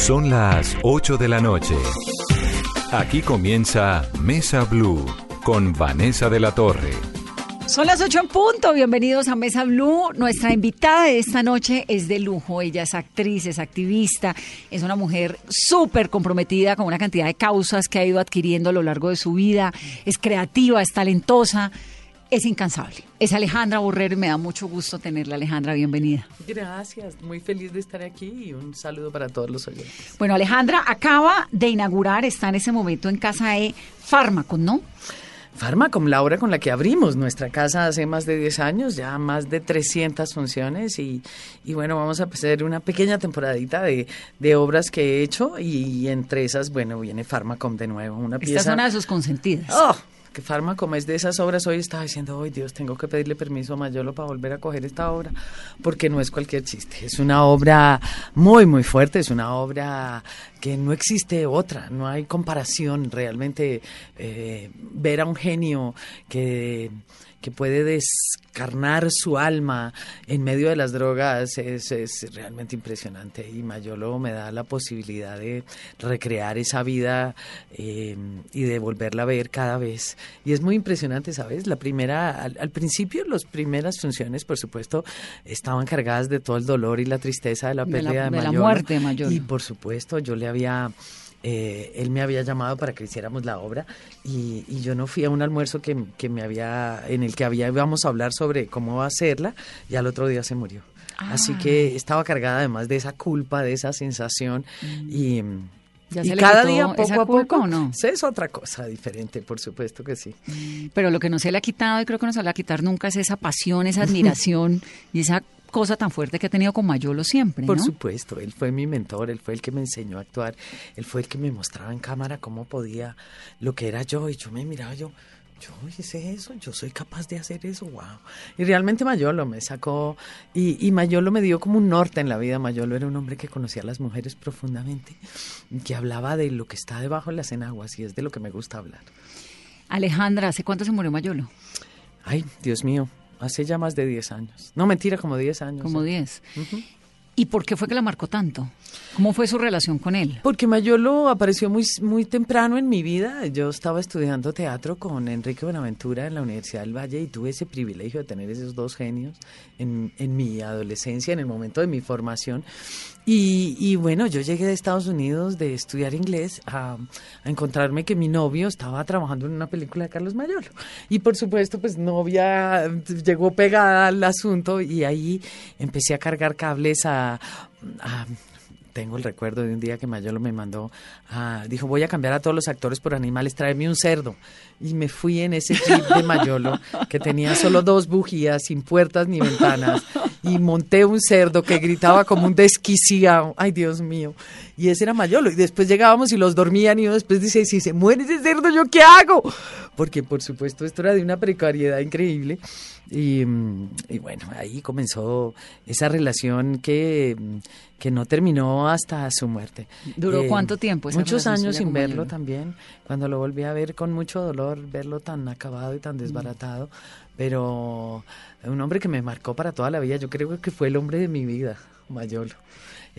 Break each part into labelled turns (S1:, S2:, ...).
S1: Son las 8 de la noche. Aquí comienza Mesa Blue con Vanessa de la Torre.
S2: Son las 8 en punto. Bienvenidos a Mesa Blue. Nuestra invitada de esta noche es de lujo. Ella es actriz, es activista, es una mujer súper comprometida con una cantidad de causas que ha ido adquiriendo a lo largo de su vida. Es creativa, es talentosa es incansable. Es Alejandra Borrero y me da mucho gusto tenerla, Alejandra. Bienvenida.
S3: Gracias, muy feliz de estar aquí y un saludo para todos los oyentes.
S2: Bueno, Alejandra acaba de inaugurar, está en ese momento en casa de Fármacos, ¿no?
S3: Fármacom, la obra con la que abrimos nuestra casa hace más de 10 años, ya más de 300 funciones y, y bueno, vamos a hacer una pequeña temporadita de, de, obras que he hecho y entre esas, bueno, viene Fármacom de nuevo, una pieza...
S2: Esta es una de sus consentidas.
S3: ¡Oh! Que Fármaco es de esas obras, hoy estaba diciendo, ay Dios, tengo que pedirle permiso a Mayolo para volver a coger esta obra, porque no es cualquier chiste, es una obra muy, muy fuerte, es una obra que no existe otra, no hay comparación realmente, eh, ver a un genio que que puede descarnar su alma en medio de las drogas es, es, realmente impresionante. Y Mayolo me da la posibilidad de recrear esa vida eh, y de volverla a ver cada vez. Y es muy impresionante sabes la primera al, al, principio las primeras funciones por supuesto estaban cargadas de todo el dolor y la tristeza de la pérdida de,
S2: la,
S3: de,
S2: de la muerte de Mayolo
S3: y por supuesto yo le había eh, él me había llamado para que hiciéramos la obra y, y yo no fui a un almuerzo que, que, me había en el que había íbamos a hablar sobre cómo hacerla y al otro día se murió ah. así que estaba cargada además de esa culpa de esa sensación mm. y
S2: ¿Ya
S3: y cada día poco a poco
S2: o no?
S3: es otra cosa diferente por supuesto que sí
S2: pero lo que no se le ha quitado y creo que no se le va a quitar nunca es esa pasión esa admiración y esa cosa tan fuerte que ha tenido con Mayolo siempre,
S3: Por
S2: ¿no?
S3: supuesto, él fue mi mentor, él fue el que me enseñó a actuar, él fue el que me mostraba en cámara cómo podía, lo que era yo, y yo me miraba, yo, yo hice eso, yo soy capaz de hacer eso, wow. Y realmente Mayolo me sacó, y, y, Mayolo me dio como un norte en la vida. Mayolo era un hombre que conocía a las mujeres profundamente, que hablaba de lo que está debajo de las enaguas, y es de lo que me gusta hablar.
S2: Alejandra, ¿hace cuánto se murió Mayolo?
S3: Ay, Dios mío, hace ya más de 10 años. No, mentira, como 10 años.
S2: Como 10. Uh -huh. ¿Y por qué fue que la marcó tanto? ¿Cómo fue su relación con él?
S3: Porque Mayolo apareció muy, muy temprano en mi vida. Yo estaba estudiando teatro con Enrique Buenaventura en la Universidad del Valle y tuve ese privilegio de tener esos dos genios en, en mi adolescencia, en el momento de mi formación. Y, y, bueno, yo llegué de Estados Unidos de estudiar inglés a, encontrarme que mi novio estaba trabajando en una película de Carlos Mayolo. Y por supuesto, pues novia llegó pegada al asunto y ahí empecé a cargar cables a tengo el recuerdo de un día que Mayolo me mandó, uh, dijo, voy a cambiar a todos los actores por animales, tráeme un cerdo. Y me fui en ese jeep de Mayolo, que tenía solo dos bujías, sin puertas ni ventanas, y monté un cerdo que gritaba como un desquiciado, ay Dios mío. Y ese era Mayolo, y después llegábamos y los dormían, y uno después dice, si se muere ese cerdo, ¿yo qué hago? Porque por supuesto esto era de una precariedad increíble. Y, y, bueno, ahí comenzó esa relación que, que no terminó hasta su muerte.
S2: ¿Duró eh, cuánto tiempo?
S3: Muchos años sin verlo también. Cuando lo volví a ver con mucho dolor, verlo tan acabado y tan desbaratado. Mm. Pero un hombre que me marcó para toda la vida. Yo creo que fue el hombre de mi vida, Mayolo.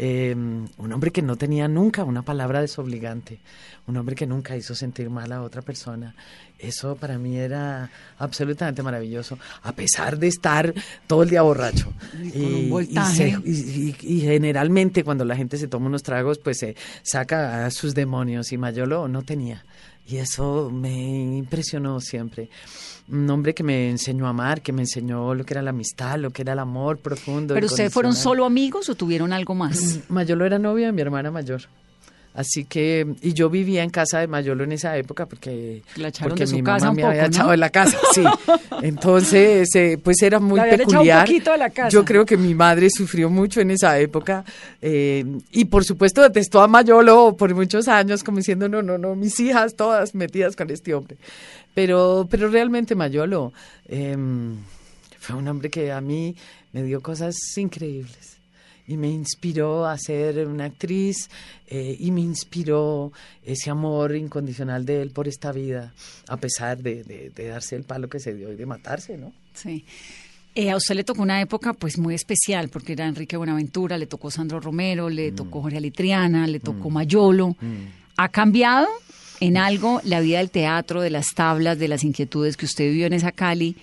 S3: Eh, un hombre que no tenía nunca una palabra desobligante, un hombre que nunca hizo sentir mal a otra persona. Eso para mí era absolutamente maravilloso, a pesar de estar todo el día borracho.
S2: Y,
S3: y, se, y, y, generalmente cuando la gente se toma unos tragos, pues se saca a sus demonios y Mayolo no tenía. Y eso me impresionó siempre un hombre que me enseñó a amar, que me enseñó lo que era la amistad, lo que era el amor profundo.
S2: ¿Pero ustedes fueron solo amigos o tuvieron algo más?
S3: Mayolo era novia de mi hermana mayor. Así que, y yo vivía en casa de Mayolo en esa época porque,
S2: La echaron
S3: porque
S2: de su
S3: mi mamá
S2: un
S3: me
S2: poco,
S3: había
S2: ¿no?
S3: echado de la casa, sí. Entonces, eh, pues era muy
S2: un
S3: peculiar.
S2: poquito de la casa.
S3: Yo creo que mi madre sufrió mucho en esa época eh, y por supuesto detestó a Mayolo por muchos años como diciendo, no, no, no, mis hijas todas metidas con este hombre. Pero, pero realmente Mayolo eh, fue un hombre que a mí me dio cosas increíbles y me inspiró a ser una actriz eh, y me inspiró ese amor incondicional de él por esta vida, a pesar de, de, de, darse el palo que se dio y de matarse, ¿no?
S2: Sí. Eh, a usted le tocó una época pues muy especial porque era Enrique Buenaventura, le tocó Sandro Romero, le tocó Jorge Alitriana, le tocó Mayolo. ¿Ha cambiado en algo la vida del teatro, de las tablas, de las inquietudes que usted vivió en esa Cali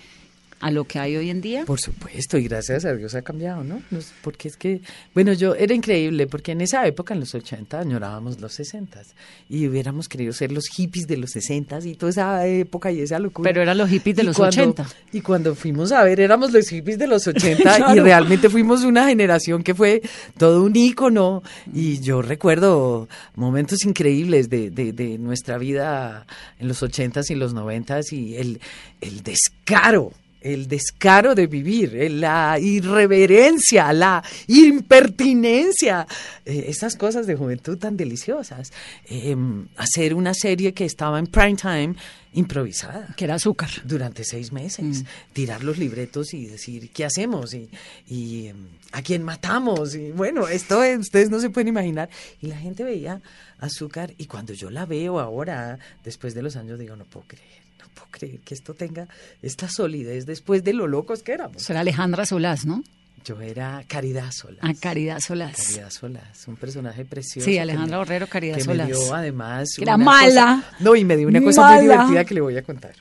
S2: a lo que hay hoy en día?
S3: Por supuesto, y gracias a Dios ha cambiado, ¿no? Porque es que, bueno, yo era increíble, porque en esa época, en los 80, añorábamos los 60 y hubiéramos querido ser los hippies de los 60 y toda esa época y esa locura.
S2: Pero eran los hippies de
S3: Y
S2: los
S3: cuando-
S2: 80.
S3: Y cuando fuimos a ver, éramos los hippies de los 80 y
S2: Claro.
S3: realmente fuimos una generación que fue todo un ícono. Y yo recuerdo momentos increíbles de, de, de nuestra vida en los 80s y los 90s y el, el descaro. El descaro de vivir, eh, la irreverencia, la impertinencia, eh, esas cosas de juventud tan deliciosas. Eh, hacer una serie que estaba en prime time improvisada.
S2: Que era azúcar.
S3: durante seis meses, tirar los libretos y decir qué hacemos y, y, em, a quién matamos y bueno, esto es- ustedes no se pueden imaginar. Y la gente veía azúcar y cuando yo la veo ahora, después de los años, digo, no puedo creer, no puedo creer que esto tenga esta solidez después de lo locos que éramos.
S2: Eso era Alejandra Solás, ¿no?
S3: Yo era Caridad Solás.
S2: A Caridad Solás.
S3: Caridad Solás, un personaje precioso.
S2: Sí, Alejandra
S3: me-
S2: Borrero, Caridad
S3: que
S2: Solás.
S3: me dio además.
S2: Que era
S3: una
S2: mala.
S3: cosa- no, y me dio una cosa muy divertida que le voy a contar.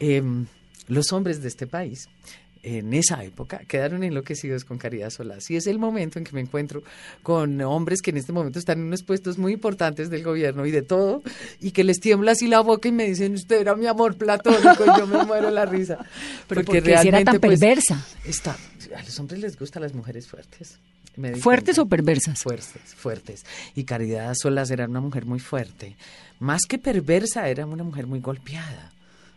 S3: Em, los hombres de este país, en esa época, quedaron enloquecidos con Caridad Solás. Y es el momento en que me encuentro con hombres que en este momento están en unos puestos muy importantes del gobierno y de todo, y que les tiembla así la boca y me dicen, usted era mi amor platónico, y yo me muero la risa.
S2: Pero ¿por qué si era tan
S3: pues,
S2: perversa?
S3: Está, a los hombres les gustan las mujeres fuertes.
S2: ¿Fuertes o perversas?
S3: Fuertes, fuertes. Y Caridad Solas era una mujer muy fuerte. Más que perversa, era una mujer muy golpeada.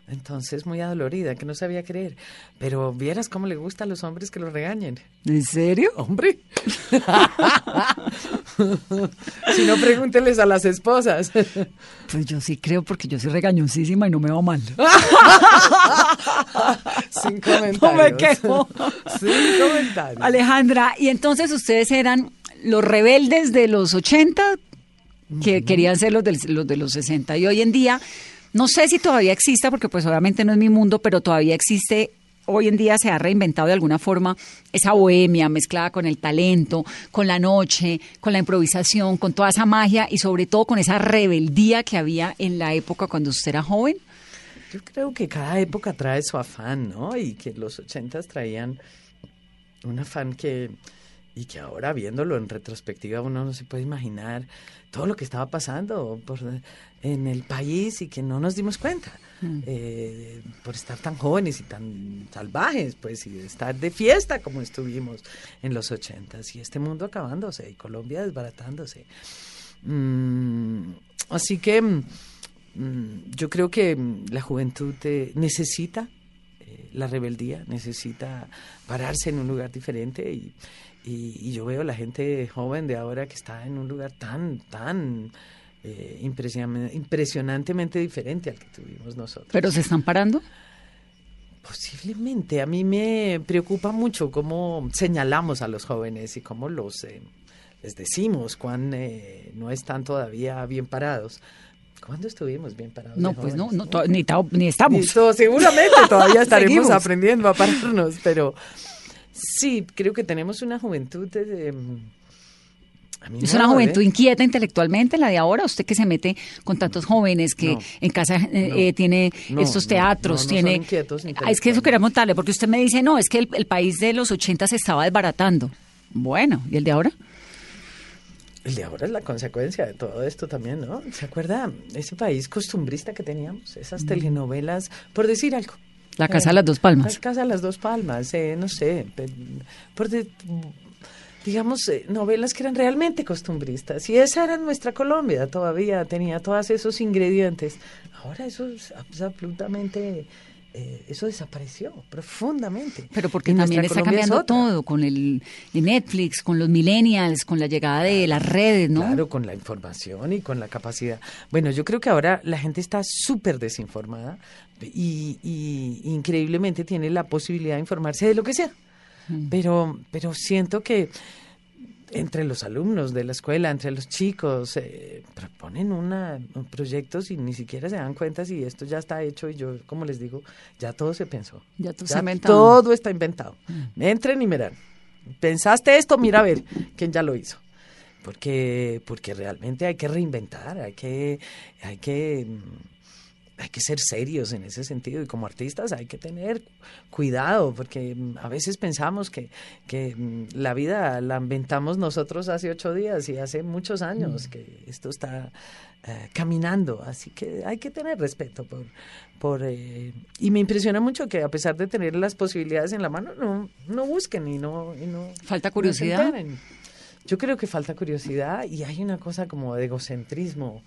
S3: Entonces, muy adolorida, que no sabía creer. Pero vieras cómo le gusta a los hombres que lo regañen.
S2: ¿En serio?
S3: Hombre. si no, pregúnteles a las esposas.
S2: Pues yo sí creo porque yo soy regañosísima y no me va mal.
S3: Sin comentarios.
S2: No me quejo.
S3: Sin comentarios.
S2: Alejandra, y entonces ustedes eran los rebeldes de los 80 que querían ser los, del- los de los 60 y hoy en día, no sé si todavía exista, porque pues obviamente no es mi mundo, pero todavía existe, hoy en día se ha reinventado de alguna forma esa bohemia mezclada con el talento, con la noche, con la improvisación, con toda esa magia y sobre todo con esa rebeldía que había en la época cuando usted era joven.
S3: Yo creo que cada época trae su afán, ¿no? Y que los ochentas traían un afán que, y que ahora viéndolo en retrospectiva uno no se puede imaginar todo lo que estaba pasando por, en el país y que no nos dimos cuenta. eh, por estar tan jóvenes y tan salvajes, pues, y de estar de fiesta como estuvimos en los ochentas, y este mundo acabándose, y Colombia desbaratándose. Mm, así que mm, mm, yo creo que mm, la juventud eh, necesita eh, la rebeldía, necesita pararse en un lugar diferente y, y- y yo veo la gente joven de ahora que está en un lugar tan, tan eh, impresion- impresionantemente diferente al que tuvimos nosotros.
S2: Pero se están parando.
S3: Posiblemente. A mí me preocupa mucho cómo señalamos a los jóvenes y cómo los eh, les decimos cuán eh, no están todavía bien parados. ¿Cuándo estuvimos bien parados?
S2: No, pues no, no ni, ni estamos.
S3: Listo, seguramente todavía estaremos aprendiendo a pararnos, pero sí, creo que tenemos una juventud de... mí
S2: Es una juventud inquieta intelectualmente la de ahora. Usted que se mete con tantos jóvenes que
S3: No.
S2: en casa
S3: No.
S2: eh, tiene
S3: No,
S2: estos teatros, tiene. es que eso quería montarle porque usted me dice no, es que el, el país de los 80 se estaba desbaratando. Bueno, ¿y el de ahora?
S3: El de ahora es la consecuencia de todo esto también, ¿no? ¿Se acuerda ese país costumbrista que teníamos? Esas telenovelas, por decir algo.
S2: La Casa de las Dos Palmas.
S3: La Casa de las Dos Palmas, eh, no sé, pe- por de- digamos, eh, novelas que eran realmente costumbristas. Y esa era nuestra Colombia, todavía tenía todos esos ingredientes. Ahora eso es absolutamente, eh, eso desapareció profundamente.
S2: Pero porque
S3: Y
S2: también está
S3: Colombia
S2: cambiando todo con el, el Netflix, con los millennials, con la llegada de las redes, ¿no?
S3: Claro, con la información y con la capacidad. Bueno, yo creo que ahora la gente está súper desinformada y, y increíblemente tiene la posibilidad de informarse de lo que sea. Pero, pero siento que entre los alumnos de la escuela, entre los chicos, eh, ponen una, proyectos y ni siquiera se dan cuenta si esto ya está hecho y yo, como les digo, ya todo se pensó.
S2: Ya todo,
S3: todo está inventado. Mm. Entren y miran. ¿Pensaste esto? Mira a ver quién ya lo hizo. Porque, porque realmente hay que reinventar, hay que, hay que mm, hay que ser serios en ese sentido y como artistas hay que tener cuidado porque mm, a veces pensamos que, que mm, la vida la inventamos nosotros hace ocho días y hace muchos años mm. que esto está eh, caminando, así que hay que tener respeto por... por eh, y me impresiona mucho que a pesar de tener las posibilidades en la mano, no, no busquen y no... Y no
S2: Falta curiosidad.
S3: Yo creo que falta curiosidad y hay una cosa como de egocentrismo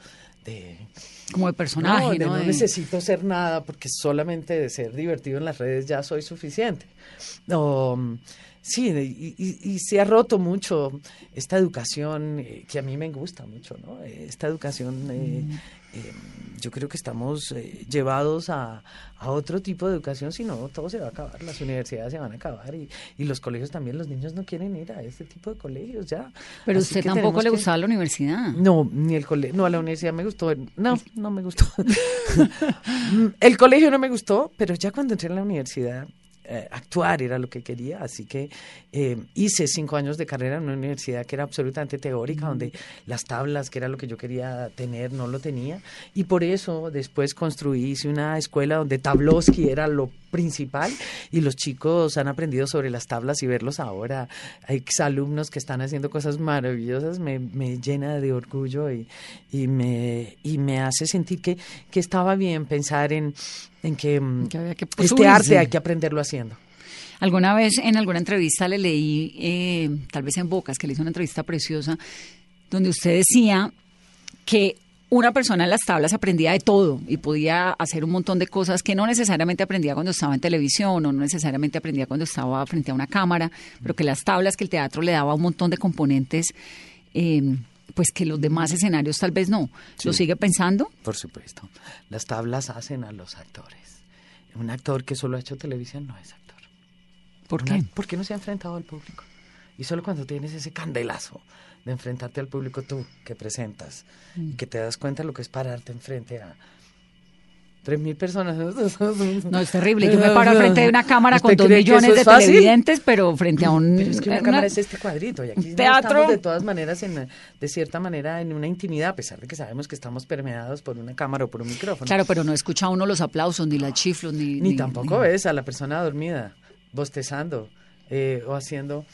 S3: de
S2: como de personaje,
S3: ¿no? no necesito ser nada porque solamente de ser divertido en las redes ya soy suficiente. Sí, y, se ha roto mucho esta educación eh, que a mí me gusta mucho, ¿no? Esta educación eh, mm. Eh, yo creo que estamos eh, llevados a, otro tipo de educación, si no, todo se va a acabar, las universidades se van a acabar y, y los colegios también, los niños no quieren ir a este tipo de colegios ya.
S2: Pero usted tampoco le gustaba la universidad.
S3: No, ni el colegio, no, a la universidad me gustó, no, no me gustó. el colegio no me gustó, pero ya cuando entré en la universidad eh, actuar era lo que quería, así que eh, hice cinco años de carrera en una universidad que era absolutamente teórica, donde las tablas, que era lo que yo quería tener, no lo tenía, y por eso después construí, hice una escuela donde Tabloski era lo principal y los chicos han aprendido sobre las tablas y verlos ahora. Hay exalumnos que están haciendo cosas maravillosas, me, me llena de orgullo y, y, me, y me hace sentir que, que estaba bien pensar en, en que, mm, este arte hay que aprenderlo haciendo.
S2: Alguna vez en alguna entrevista le leí, eh, tal vez en Bocas, que le hizo una entrevista preciosa, donde usted decía que una persona en las tablas aprendía de todo y podía hacer un montón de cosas que no necesariamente aprendía cuando estaba en televisión o no necesariamente aprendía cuando estaba frente a una cámara, pero que las tablas, que el teatro le daba un montón de componentes. Eh, pues que los demás escenarios tal vez no. ¿Lo sigue pensando?
S3: Por supuesto. Las tablas hacen a los actores. Un actor que solo ha hecho televisión no es actor.
S2: ¿Por qué?
S3: Porque no se ha enfrentado al público. Y solo cuando tienes ese candelazo de enfrentarte al público tú que presentas y mm. que te das cuenta lo que es pararte enfrente a Tres mil personas.
S2: No, es terrible. Yo me paro frente de una cámara con dos millones de televidentes, pero frente a un...
S3: Pero es que una, cámara es este cuadrito. Y aquí teatro. estamos de todas maneras, en, de cierta manera, en una intimidad, a pesar de que sabemos que estamos permeados por una cámara o por un micrófono.
S2: Claro, pero no escucha uno los aplausos, ni la chiflos, ni...
S3: Ni, tampoco ves a la persona dormida, bostezando eh, o haciendo...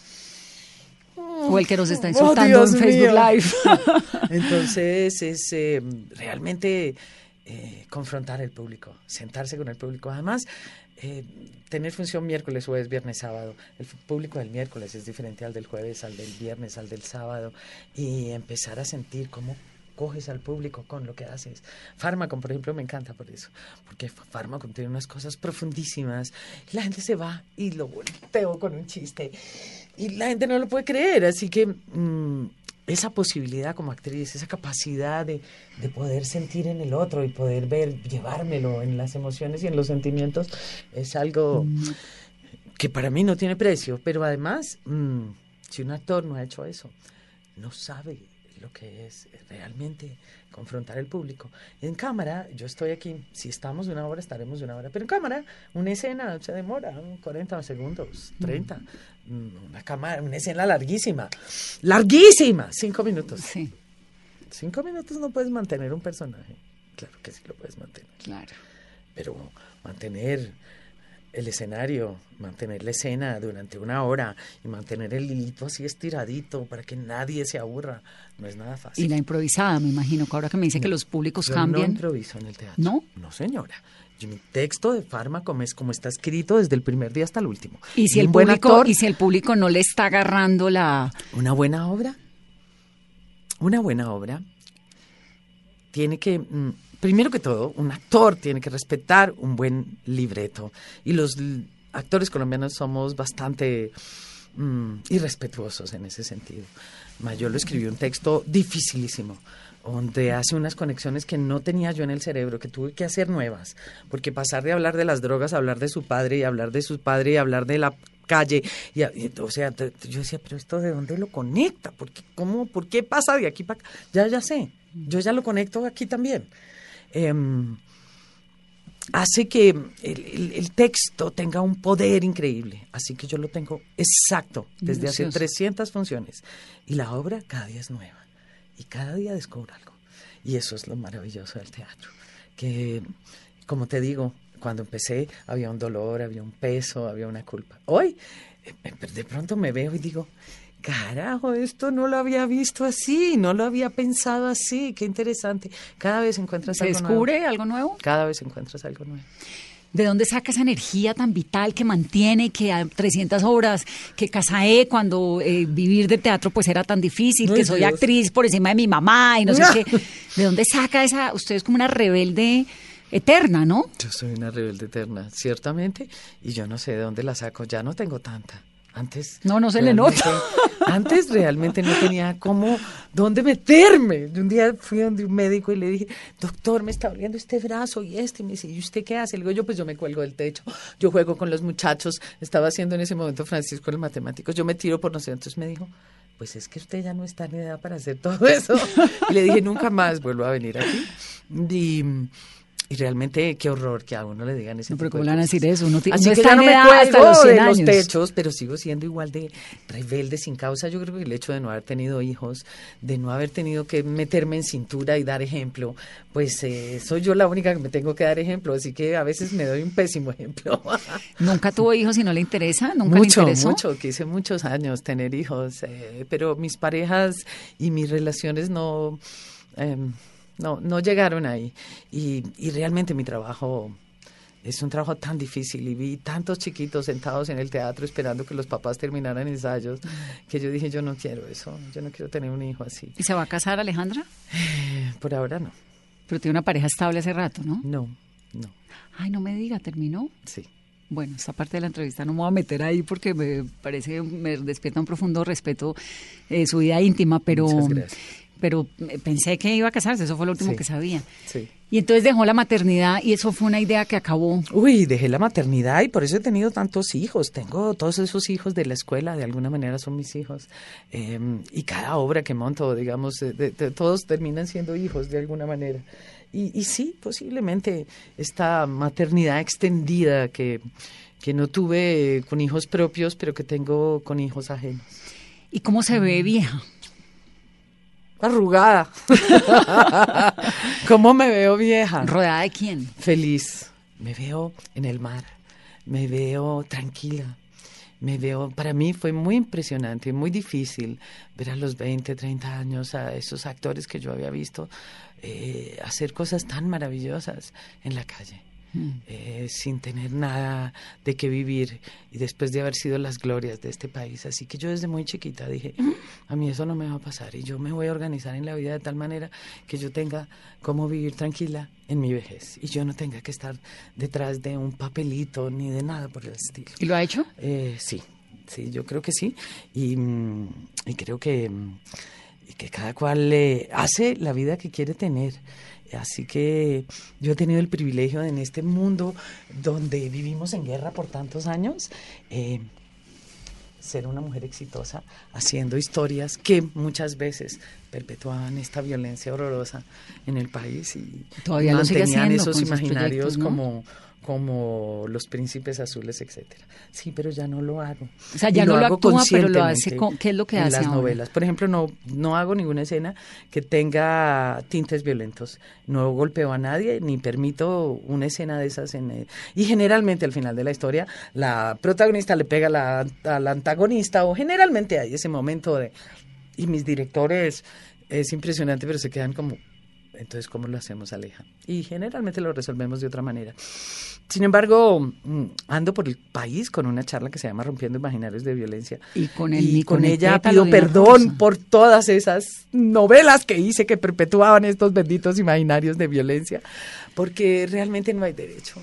S2: O el que nos está oh, insultando en Facebook Live.
S3: Entonces, es eh, realmente eh, confrontar el público, sentarse con el público. Además, eh, tener función miércoles, jueves, viernes, sábado. El público del miércoles es diferente al del jueves, al del viernes, al del sábado. Y empezar a sentir cómo coges al público con lo que haces. Fármaco, por ejemplo, me encanta por eso, porque Fármaco tiene unas cosas profundísimas. La gente se va y lo volteo con un chiste y la gente no lo puede creer, así que mm, esa posibilidad como actriz, esa capacidad de, poder sentir en el otro y poder ver, llevármelo en las emociones y en los sentimientos, es algo que para mí no tiene precio. Pero además, mm, si un actor no ha hecho eso, no sabe lo que es realmente confrontar al público. En cámara, yo estoy aquí, si estamos de una hora, estaremos de una hora, pero en cámara, una escena se demora 40 segundos, 30, mm, una cámara, una escena larguísima, larguísima, cinco minutos.
S2: Sí.
S3: Cinco minutos no puedes mantener un personaje. Claro que sí lo puedes mantener.
S2: Claro.
S3: Pero mantener el escenario, mantener la escena durante una hora y mantener el hilito así estiradito para que nadie se aburra, no es nada fácil.
S2: Y la improvisada, me imagino, que ahora que me dice que los públicos cambian.
S3: No improviso en el teatro.
S2: ¿No?
S3: No, señora. mi texto de fármaco es como está escrito desde el primer día hasta el último.
S2: ¿Y si, el público, ¿Y si el público no le está agarrando la...
S3: Una buena obra, una buena obra tiene que... Mm, primero que todo, un actor tiene que respetar un buen libreto. Y los actores colombianos somos bastante mm, irrespetuosos en ese sentido. Mayolo escribió un texto dificilísimo, donde hace unas conexiones que no tenía yo en el cerebro, que tuve que hacer nuevas, porque pasar de hablar de las drogas a hablar de su padre y hablar de su padre y hablar de la calle, y, o sea, yo decía, pero esto de dónde lo conecta, ¿Por qué, cómo, ¿por qué pasa de aquí para acá? Ya, ya sé, yo ya lo conecto aquí también. Em, hace que el, texto tenga un poder increíble. Así que yo lo tengo exacto desde hace 300 funciones. Y la obra cada día es nueva. Y cada día descubro algo. Y eso es lo maravilloso del teatro. Que, como te digo, cuando empecé había un dolor, había un peso, había una culpa. Hoy, eh, de pronto me veo y digo, carajo, esto no lo había visto así, no lo había pensado así, qué interesante. Cada vez encuentras algo
S2: nuevo. descubre algo nuevo?
S3: Cada vez encuentras algo nuevo.
S2: ¿De dónde saca esa energía tan vital que mantiene, que a 300 horas, que Casaé cuando eh, vivir de teatro pues era tan difícil, que soy actriz por encima de mi mamá y no sé qué? ¿De dónde saca esa? Usted es como una rebelde eterna, ¿no?
S3: Yo soy una rebelde eterna, ciertamente, y yo no sé de dónde la saco, ya no tengo tanta. Antes.
S2: No, no se le nota.
S3: Antes realmente no tenía cómo, dónde meterme. Un día fui a un médico y le dije, doctor, me está doliendo este brazo y este. Y me dice, ¿y usted qué hace? Le digo, yo pues yo me cuelgo del techo, yo juego con los muchachos. Estaba haciendo en ese momento Francisco los matemáticos, yo me tiro por no sé. Entonces me dijo, pues es que usted ya no está en edad para hacer todo eso. Y le dije, nunca más vuelvo a venir aquí. Y y realmente qué horror que a uno le digan ese
S2: no, pero ¿cómo le van a decir eso?
S3: Uno, Así que ya no me cuelgo de los techos, pero sigo siendo igual de rebelde sin causa. Yo creo que el hecho de no haber tenido hijos, de no haber tenido que meterme en cintura y dar ejemplo, pues eh, soy yo la única que me tengo que dar ejemplo. Así que a veces me doy un pésimo ejemplo.
S2: ¿Nunca tuvo hijos y no le interesa? ¿Nunca
S3: mucho,
S2: le interesó?
S3: mucho. Quise muchos años tener hijos, eh, pero mis parejas y mis relaciones no... Eh, no, no llegaron ahí. Y, y realmente mi trabajo es un trabajo tan difícil y vi tantos chiquitos sentados en el teatro esperando que los papás terminaran ensayos que yo dije, yo no quiero eso, yo no quiero tener un hijo así.
S2: ¿Y se va a casar Alejandra?
S3: Por ahora no.
S2: Pero tiene una pareja estable hace rato, ¿no?
S3: No, no.
S2: Ay, no me diga, ¿terminó?
S3: Sí.
S2: Bueno, esta parte de la entrevista no me voy a meter ahí porque me parece, me despierta un profundo respeto eh, su vida íntima, pero pero pensé que iba a casarse, eso fue lo último que sabía.
S3: Sí.
S2: Y entonces dejó la maternidad y eso fue una idea que acabó.
S3: Uy, dejé la maternidad y por eso he tenido tantos hijos. Tengo todos esos hijos de la escuela, de alguna manera son mis hijos. Em, y cada obra que monto, digamos, todos terminan siendo hijos de alguna manera. Y, y sí, posiblemente esta maternidad extendida que, que no tuve con hijos propios, pero que tengo con hijos ajenos.
S2: ¿Y cómo se ve vieja?
S3: Arrugada. ¿Cómo me veo vieja?
S2: ¿Rodeada de quién?
S3: Feliz. Me veo en el mar. Me veo tranquila. Me veo, para mí fue muy impresionante y muy difícil ver a los 20, 30 años a esos actores que yo había visto eh, hacer cosas tan maravillosas en la calle. Eh, sin tener nada de qué vivir y después de haber sido las glorias de este país. Así que yo desde muy chiquita dije, a mí eso no me va a pasar y yo me voy a organizar en la vida de tal manera que yo tenga cómo vivir tranquila en mi vejez y yo no tenga que estar detrás de un papelito ni de nada por el estilo.
S2: ¿Y lo ha hecho?
S3: Eh, sí, sí, yo creo que sí y, mm, creo que, mm, que cada cual le hace la vida que quiere tener. Así que yo he tenido el privilegio en este mundo donde vivimos en guerra por tantos años, eh, ser una mujer exitosa haciendo historias que muchas veces perpetuaban esta violencia horrorosa en el país y
S2: todavía mantenían
S3: esos imaginarios como como Los Príncipes Azules, etcétera. Sí, pero ya no lo hago.
S2: O sea, ya no lo, actúa, pero lo hace. ¿Qué es lo que
S3: en
S2: hace
S3: las novelas? Por ejemplo, no, no hago ninguna escena que tenga tintes violentos. No golpeo a nadie ni permito una escena de esas. En, eh, y generalmente al final de la historia, la protagonista le pega la, al antagonista o generalmente hay ese momento de... Y mis directores, es impresionante, pero se quedan como entonces, ¿cómo lo hacemos, Aleja? Y generalmente lo resolvemos de otra manera. Sin embargo, mm, ando por el país con una charla que se llama Rompiendo Imaginarios de Violencia.
S2: Y con,
S3: con, ella pido perdón por todas esas novelas que hice que perpetuaban estos benditos imaginarios de violencia, porque realmente no hay derecho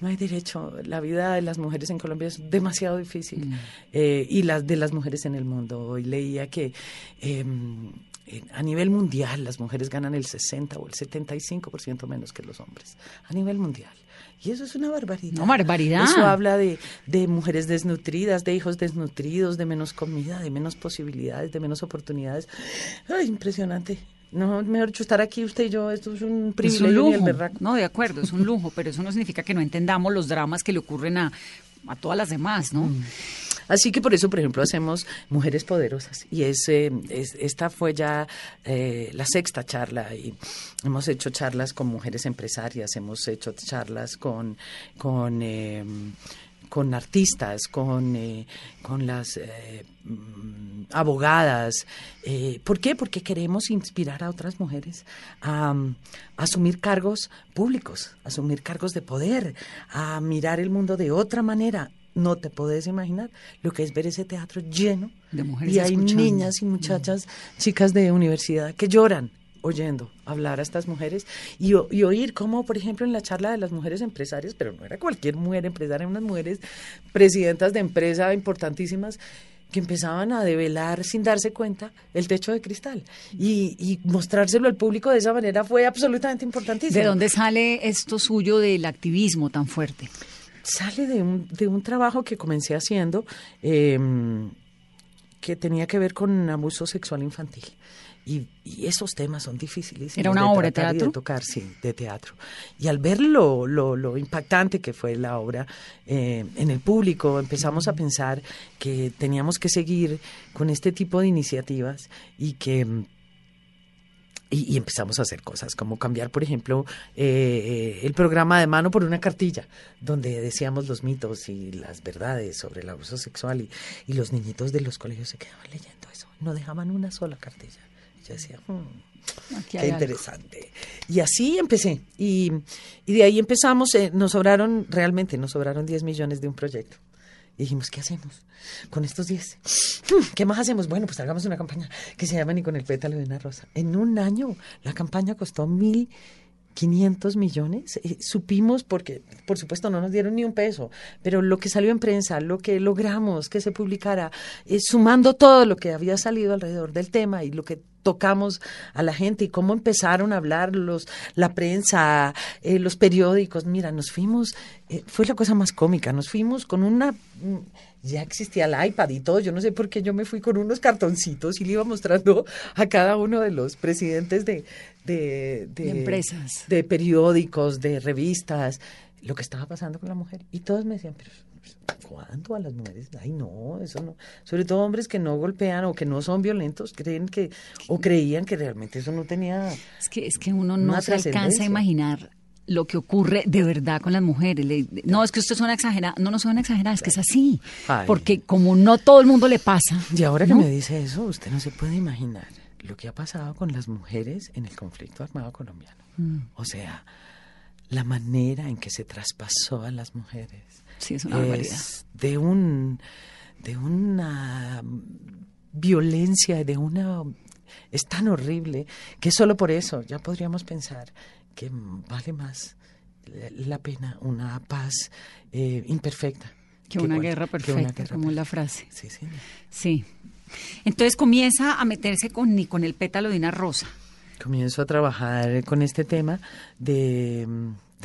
S3: no hay derecho. La vida de las mujeres en Colombia es demasiado difícil. Mm. Eh, y las de las mujeres en el mundo. Hoy leía que em, a nivel mundial las mujeres ganan el 60 o el 75% menos que los hombres, a nivel mundial. Y eso es una barbaridad.
S2: No, barbaridad.
S3: Eso habla de, de mujeres desnutridas, de hijos desnutridos, de menos comida, de menos posibilidades, de menos oportunidades. Ay, impresionante. No, mejor dicho, estar aquí usted y yo, esto es un privilegio.
S2: Es un lujo. No, de acuerdo, es un lujo, pero eso no significa que no entendamos los dramas que le ocurren a, a todas las demás, ¿no? Mm.
S3: Así que por eso, por ejemplo, hacemos Mujeres Poderosas. Y es, eh, esta fue ya eh, la sexta charla. Y hemos hecho charlas con mujeres empresarias, hemos hecho charlas con, con, em, con artistas, con, eh, con las mm, abogadas. ¿Por qué? Porque queremos inspirar a otras mujeres a, a asumir cargos públicos, a asumir cargos de poder, a mirar el mundo de otra manera no te puedes imaginar lo que es ver ese teatro lleno
S2: de mujeres
S3: y hay niñas y muchachas, chicas de universidad que lloran oyendo hablar a estas mujeres y, y, oír cómo, por ejemplo, en la charla de las mujeres empresarias, pero no era cualquier mujer empresaria, unas mujeres presidentas de empresa importantísimas que empezaban a develar sin darse cuenta el techo de cristal y, y mostrárselo al público de esa manera fue absolutamente importantísimo.
S2: ¿De dónde sale esto suyo del activismo tan fuerte?
S3: Sale de un, de un trabajo que comencé haciendo em, que tenía que ver con abuso sexual infantil. Y, esos temas son difíciles.
S2: ¿Era una obra de teatro?
S3: de tocar, sí, de teatro. Y al ver lo, lo, impactante que fue la obra eh, en el público, empezamos a pensar que teníamos que seguir con este tipo de iniciativas y que y, empezamos a hacer cosas, como cambiar, por ejemplo, eh, el programa de mano por una cartilla, donde decíamos los mitos y las verdades sobre el abuso sexual, y, y los niñitos de los colegios se quedaban leyendo eso, no dejaban una sola cartilla. Yo decía, hmm, qué interesante. Y así empecé, y, y de ahí empezamos, eh, nos sobraron, realmente nos sobraron 10 millones de un proyecto. Y dijimos, ¿qué hacemos con estos 10? Hmm, ¿Qué más hacemos? Bueno, pues hagamos una campaña que se llama Ni con el pétalo de una rosa. En un año la campaña costó mil 500 millones. Eh, supimos, porque por supuesto no nos dieron ni un peso, pero lo que salió en prensa, lo que logramos que se publicara, eh, sumando todo lo que había salido alrededor del tema y lo que tocamos a la gente y cómo empezaron a hablar los, la prensa, eh, los periódicos. Mira, nos fuimos, fue la cosa más cómica, nos fuimos con una ya existía el iPad y todo. Yo no sé por qué yo me fui con unos cartoncitos y le iba mostrando a cada uno de los presidentes de, de,
S2: empresas,
S3: de periódicos, de revistas, lo que estaba pasando con la mujer. Y todos me decían, pero ¿cuándo a las mujeres? Ay, no, eso no. Sobre todo hombres que no golpean o que no son violentos, creen que, o creían que realmente eso no tenía.
S2: Es que, es que uno no se alcanza a imaginar lo que ocurre de verdad con las mujeres. no, es que usted suena exagerada. No, no suena exagerada, es que es así. Porque como no todo el mundo le pasa.
S3: Y ahora que me dice eso, usted no se puede imaginar lo que ha pasado con las mujeres en el conflicto armado colombiano. Mm. O sea, la manera en que se traspasó a las mujeres.
S2: Sí, es una barbaridad.
S3: De un de una violencia, de una es tan horrible que solo por eso ya podríamos pensar que vale más la pena una paz eh, imperfecta.
S2: Que, una guerra perfecta, como la frase.
S3: Sí, sí.
S2: Sí. Entonces comienza a meterse con, ni con el pétalo de una rosa.
S3: Comienzo a trabajar con este tema de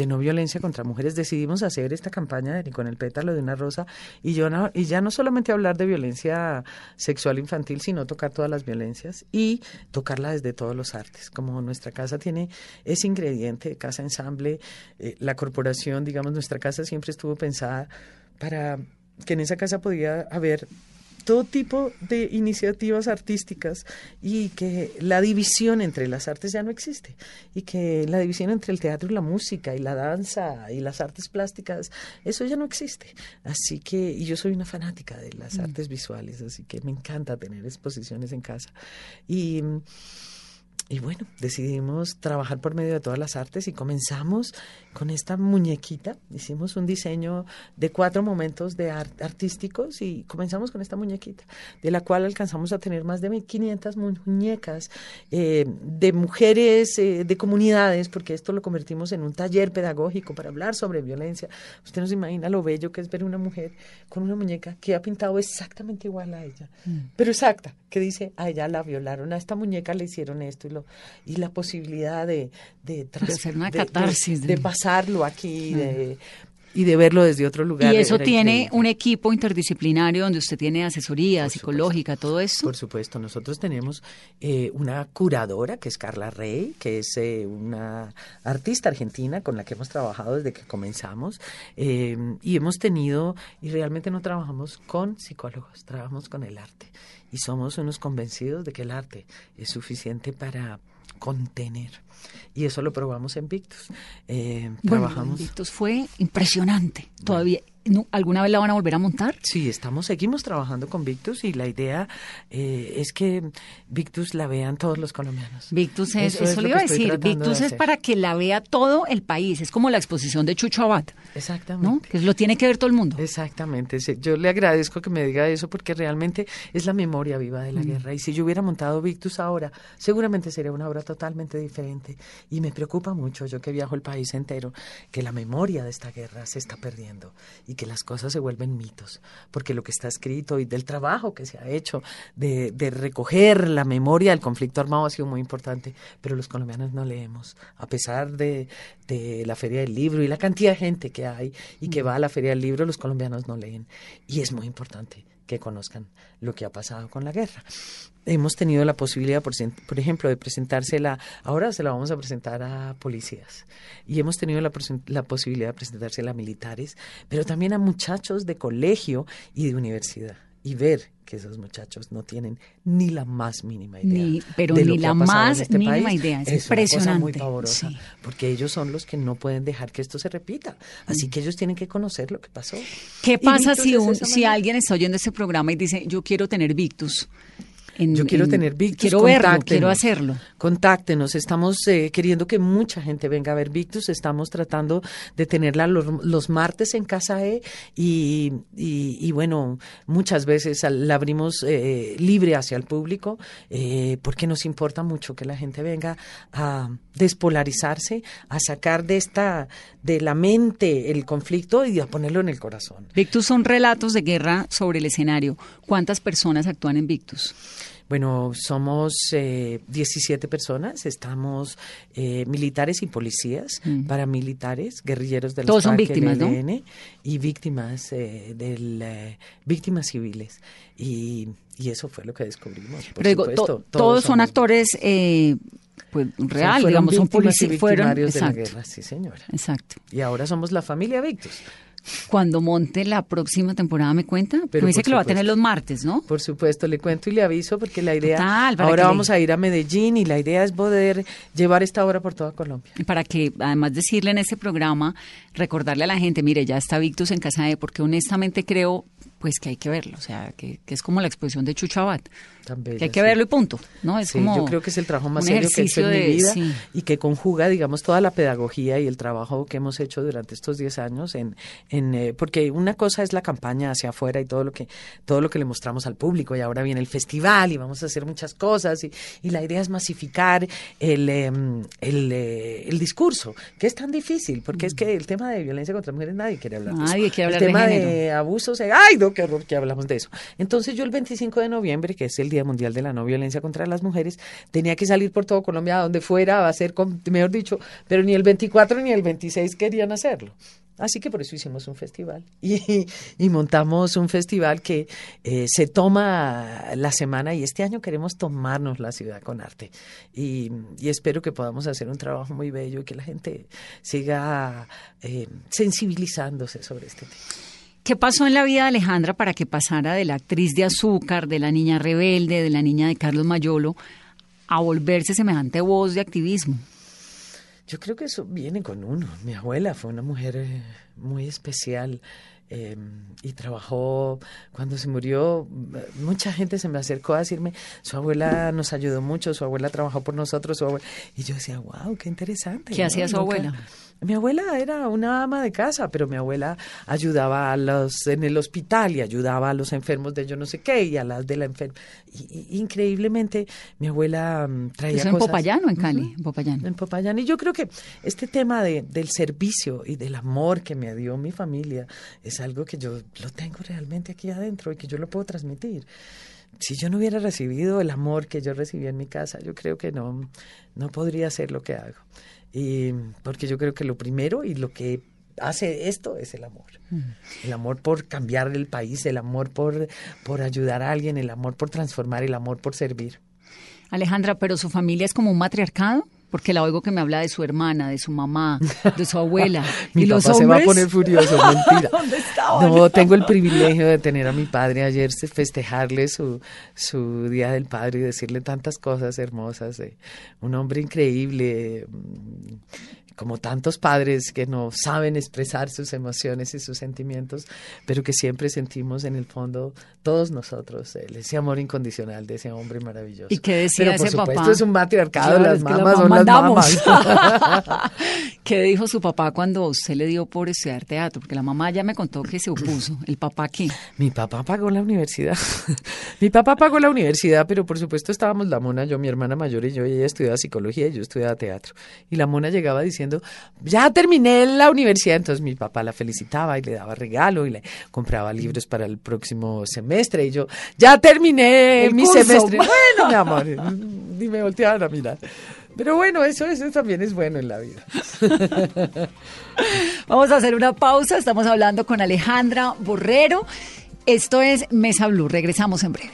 S3: de no violencia contra mujeres, decidimos hacer esta campaña de Ni con el pétalo de una rosa y, yo y ya no solamente hablar de violencia sexual infantil, sino tocar todas las violencias y tocarla desde todos los artes. Como nuestra casa tiene ese ingrediente, casa ensamble, eh, la corporación, digamos, nuestra casa siempre estuvo pensada para que en esa casa podía haber todo tipo de iniciativas artísticas y que la división entre las artes ya no existe y que la división entre el teatro y la música y la danza y las artes plásticas, eso ya no existe. Así que, y yo soy una fanática de las mm. artes visuales, así que me encanta tener exposiciones en casa. Y y bueno, decidimos trabajar por medio de todas las artes y comenzamos con esta muñequita. Hicimos un diseño de cuatro momentos de artísticos y comenzamos con esta muñequita, de la cual alcanzamos a tener más de 1.500 muñecas eh, de mujeres, eh, de comunidades, porque esto lo convertimos en un taller pedagógico para hablar sobre violencia. Usted no se imagina lo bello que es ver una mujer con una muñeca que ha pintado exactamente igual a ella, mm. pero exacta, que dice, a ella la violaron, a esta muñeca le hicieron esto y lo y la posibilidad de,
S2: de, hacer una catarsis.
S3: De, pasarlo aquí, y de verlo desde otro lugar.
S2: Y eso tiene un equipo interdisciplinario donde usted tiene asesoría psicológica, todo eso.
S3: Por supuesto, nosotros tenemos eh, una curadora que es Carla Rey, que es eh, una artista argentina con la que hemos trabajado desde que comenzamos eh, y hemos tenido, y realmente no trabajamos con psicólogos, trabajamos con el arte y somos unos convencidos de que el arte es suficiente para contener. Y eso lo probamos en Victus.
S2: Eh, trabajamos. Victus fue impresionante. Todavía ¿Alguna vez la van a volver a montar?
S3: Sí, estamos, seguimos trabajando con Victus y la idea eh, es que Victus la vean todos los colombianos.
S2: Victus es, eso, le iba a decir, Victus es para que la vea todo el país, es como la exposición de Chucho Abad.
S3: Exactamente.
S2: Que lo tiene que ver todo el mundo.
S3: Exactamente, yo le agradezco que me diga eso porque realmente es la memoria viva de la mm. guerra y si yo hubiera montado Victus ahora, seguramente sería una obra totalmente diferente y me preocupa mucho, yo que viajo el país entero, que la memoria de esta guerra se está perdiendo y que las cosas se vuelven mitos, porque lo que está escrito y del trabajo que se ha hecho de, recoger la memoria del conflicto armado ha sido muy importante, pero los colombianos no leemos, a pesar de, de la Feria del Libro y la cantidad de gente que hay y que va a la Feria del Libro, los colombianos no leen. Y es muy importante que conozcan lo que ha pasado con la guerra. Hemos tenido la posibilidad, por, ejemplo, de presentársela, ahora se la vamos a presentar a policías, y hemos tenido la posibilidad de presentársela a militares, pero también a muchachos de colegio y de universidad, y ver que esos muchachos no tienen ni la más mínima idea.
S2: Ni, pero ni la más este mínima idea. Es, impresionante.
S3: muy pavorosa, porque ellos son los que no pueden dejar que esto se repita. Así que ellos tienen que conocer lo que pasó.
S2: ¿Qué pasa si, un, si alguien está oyendo este programa y dice, yo quiero tener Victus?
S3: Yo quiero tener Victus.
S2: Quiero verlo, quiero hacerlo.
S3: Contáctenos. Estamos eh, queriendo que mucha gente venga a ver Victus. Estamos tratando de tenerla los, martes en Casa E y, y, bueno, muchas veces la abrimos eh, libre hacia el público eh, porque nos importa mucho que la gente venga a despolarizarse, a sacar de esta de la mente el conflicto y a ponerlo en el corazón.
S2: Victus son relatos de guerra sobre el escenario. ¿Cuántas personas actúan en Victus?
S3: Bueno, somos eh, 17 personas, estamos eh, militares y policías, mm. paramilitares, guerrilleros de
S2: Todos son víctimas, ¿no?
S3: Y víctimas eh, del, eh, víctimas civiles. Y, y, eso fue lo que descubrimos. Por
S2: Pero
S3: supuesto,
S2: todos, son actores eh, pues real, digamos, son policías, fueron
S3: de la guerra, sí señora.
S2: Exacto.
S3: Y ahora somos la familia Victus.
S2: Cuando monte la próxima temporada, ¿me cuenta? Pero me dice que lo va a tener los martes, ¿no?
S3: Por supuesto, le cuento y le aviso porque la idea... ahora vamos a ir a Medellín y la idea es poder llevar esta obra por toda Colombia.
S2: Para que, además, decirle en ese programa, recordarle a la gente, mire, ya está Victus en Casa de, porque honestamente creo pues que hay que verlo, o sea, que, es como la exposición de Abad, que hay que verlo y punto, ¿no? Es como
S3: yo creo que es el trabajo más serio que he hecho en mi vida y que conjuga, digamos, toda la pedagogía y el trabajo que hemos hecho durante estos 10 años en, en eh, porque una cosa es la campaña hacia afuera y todo lo que todo lo que le mostramos al público y ahora viene el festival y vamos a hacer muchas cosas y, y la idea es masificar el, em, el, eh, el, discurso, que es tan difícil, porque es que el tema de violencia contra mujeres nadie quiere hablar
S2: nadie de eso. Quiere
S3: hablar el tema
S2: de,
S3: de abusos, ay, no, qué horror que hablamos de eso. Entonces yo el 25 de noviembre, que es el Día Mundial de la No Violencia contra las Mujeres, tenía que salir por todo Colombia, a donde fuera, a ser, mejor dicho, pero ni el 24 ni el 26 querían hacerlo. Así que por eso hicimos un festival y, montamos un festival que eh, se toma la semana y este año queremos tomarnos la ciudad con arte y, espero que podamos hacer un trabajo muy bello y que la gente siga eh, sensibilizándose sobre este tema.
S2: ¿Qué pasó en la vida de Alejandra para que pasara de la actriz de azúcar, de la niña rebelde, de la niña de Carlos Mayolo, a volverse semejante voz de activismo?
S3: Yo creo que eso viene con uno. Mi abuela fue una mujer eh, muy especial. eh, y trabajó, cuando se murió, mucha gente se me acercó a decirme, su abuela nos ayudó mucho, su abuela trabajó por nosotros, su abuela... y yo decía, wow, qué interesante.
S2: ¿Qué
S3: ¿no?
S2: hacía su
S3: Nunca-
S2: abuela?
S3: Mi abuela era una ama de casa, pero mi abuela ayudaba a los en el hospital y ayudaba a los enfermos de yo no sé qué y a las de la enferma. Y, y- increíblemente, mi abuela mm, traía
S2: ¿Eso en
S3: cosas.
S2: Popayán o en Cali? En Popayán.
S3: En Popayán. Y yo creo que este tema de, del servicio y del amor que me dio mi familia es algo que yo lo tengo realmente aquí adentro y que yo lo puedo transmitir. Si yo no hubiera recibido el amor que yo recibí en mi casa, yo creo que no, no podría hacer lo que hago. Y porque yo creo que lo primero y lo que hace esto es el amor. El amor por cambiar el país, el amor por, por ayudar a alguien, el amor por transformar, el amor por servir.
S2: Alejandra, pero su familia es como un matriarcado, porque la oigo que me habla de su hermana, de su mamá, de su abuela.
S3: Mi
S2: y los
S3: papá se va a poner furioso, mentira.
S2: ¿Dónde estaban?
S3: No, tengo el privilegio de tener a mi padre ayer, festejarle su, su Día del Padre y decirle tantas cosas hermosas. eh. Un hombre increíble, mm, como tantos padres que no saben expresar sus emociones y sus sentimientos, pero que siempre sentimos en el fondo todos nosotros el- ese amor incondicional de ese hombre maravilloso.
S2: ¿Y qué decía
S3: pero por
S2: ese
S3: supuesto
S2: papá?
S3: es un matriarcado,
S2: Claro,
S3: las
S2: que la
S3: mamás son
S2: mamá
S3: las mamás.
S2: ¿Qué dijo su papá cuando usted le dio por estudiar teatro? Porque la mamá ya me contó que se opuso. ¿El papá qué?
S3: Mi papá pagó la universidad. mi papá pagó la universidad, pero por supuesto estábamos la mona, yo, mi hermana mayor y yo, y ella estudiaba psicología y yo estudiaba teatro. Y la mona llegaba diciendo, ya terminé la universidad. Entonces mi papá la felicitaba y le daba regalo y le compraba libros para el próximo semestre. Y yo, ya terminé
S2: El
S3: mi
S2: curso.
S3: semestre. Bueno, mi amor, ni me volteaban a mirar. Pero bueno, eso, eso también es bueno en la vida.
S2: Vamos a hacer una pausa. Estamos hablando con Alejandra Borrero. Esto es Mesa Blue. Regresamos en breve.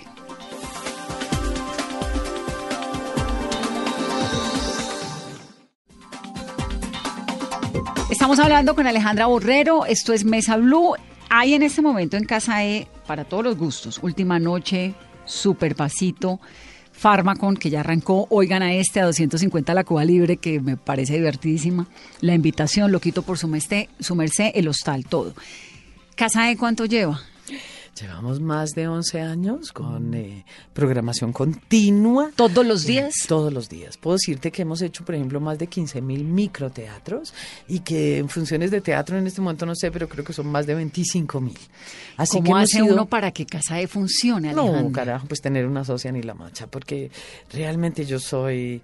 S2: Estamos hablando con Alejandra Borrero. Esto es Mesa Blue. Hay en este momento en Casa E para todos los gustos. Última noche, super pasito. Farmacon, que ya arrancó, oigan a este a 250 la Cuba Libre, que me parece divertidísima. La invitación, lo quito por su merced, su merced, el hostal, todo. ¿Casa E cuánto lleva?
S3: Llevamos más de 11 años con eh, programación continua.
S2: ¿Todos los días?
S3: Todos los días. Puedo decirte que hemos hecho, por ejemplo, más de 15 mil microteatros y que en funciones de teatro en este momento no sé, pero creo que son más de 25 mil. Así que
S2: ¿Cómo
S3: hemos
S2: hace
S3: sido-
S2: uno para que Casa E funcione, Alejandra?
S3: No, carajo, pues tener una socia ni la mancha, porque realmente yo soy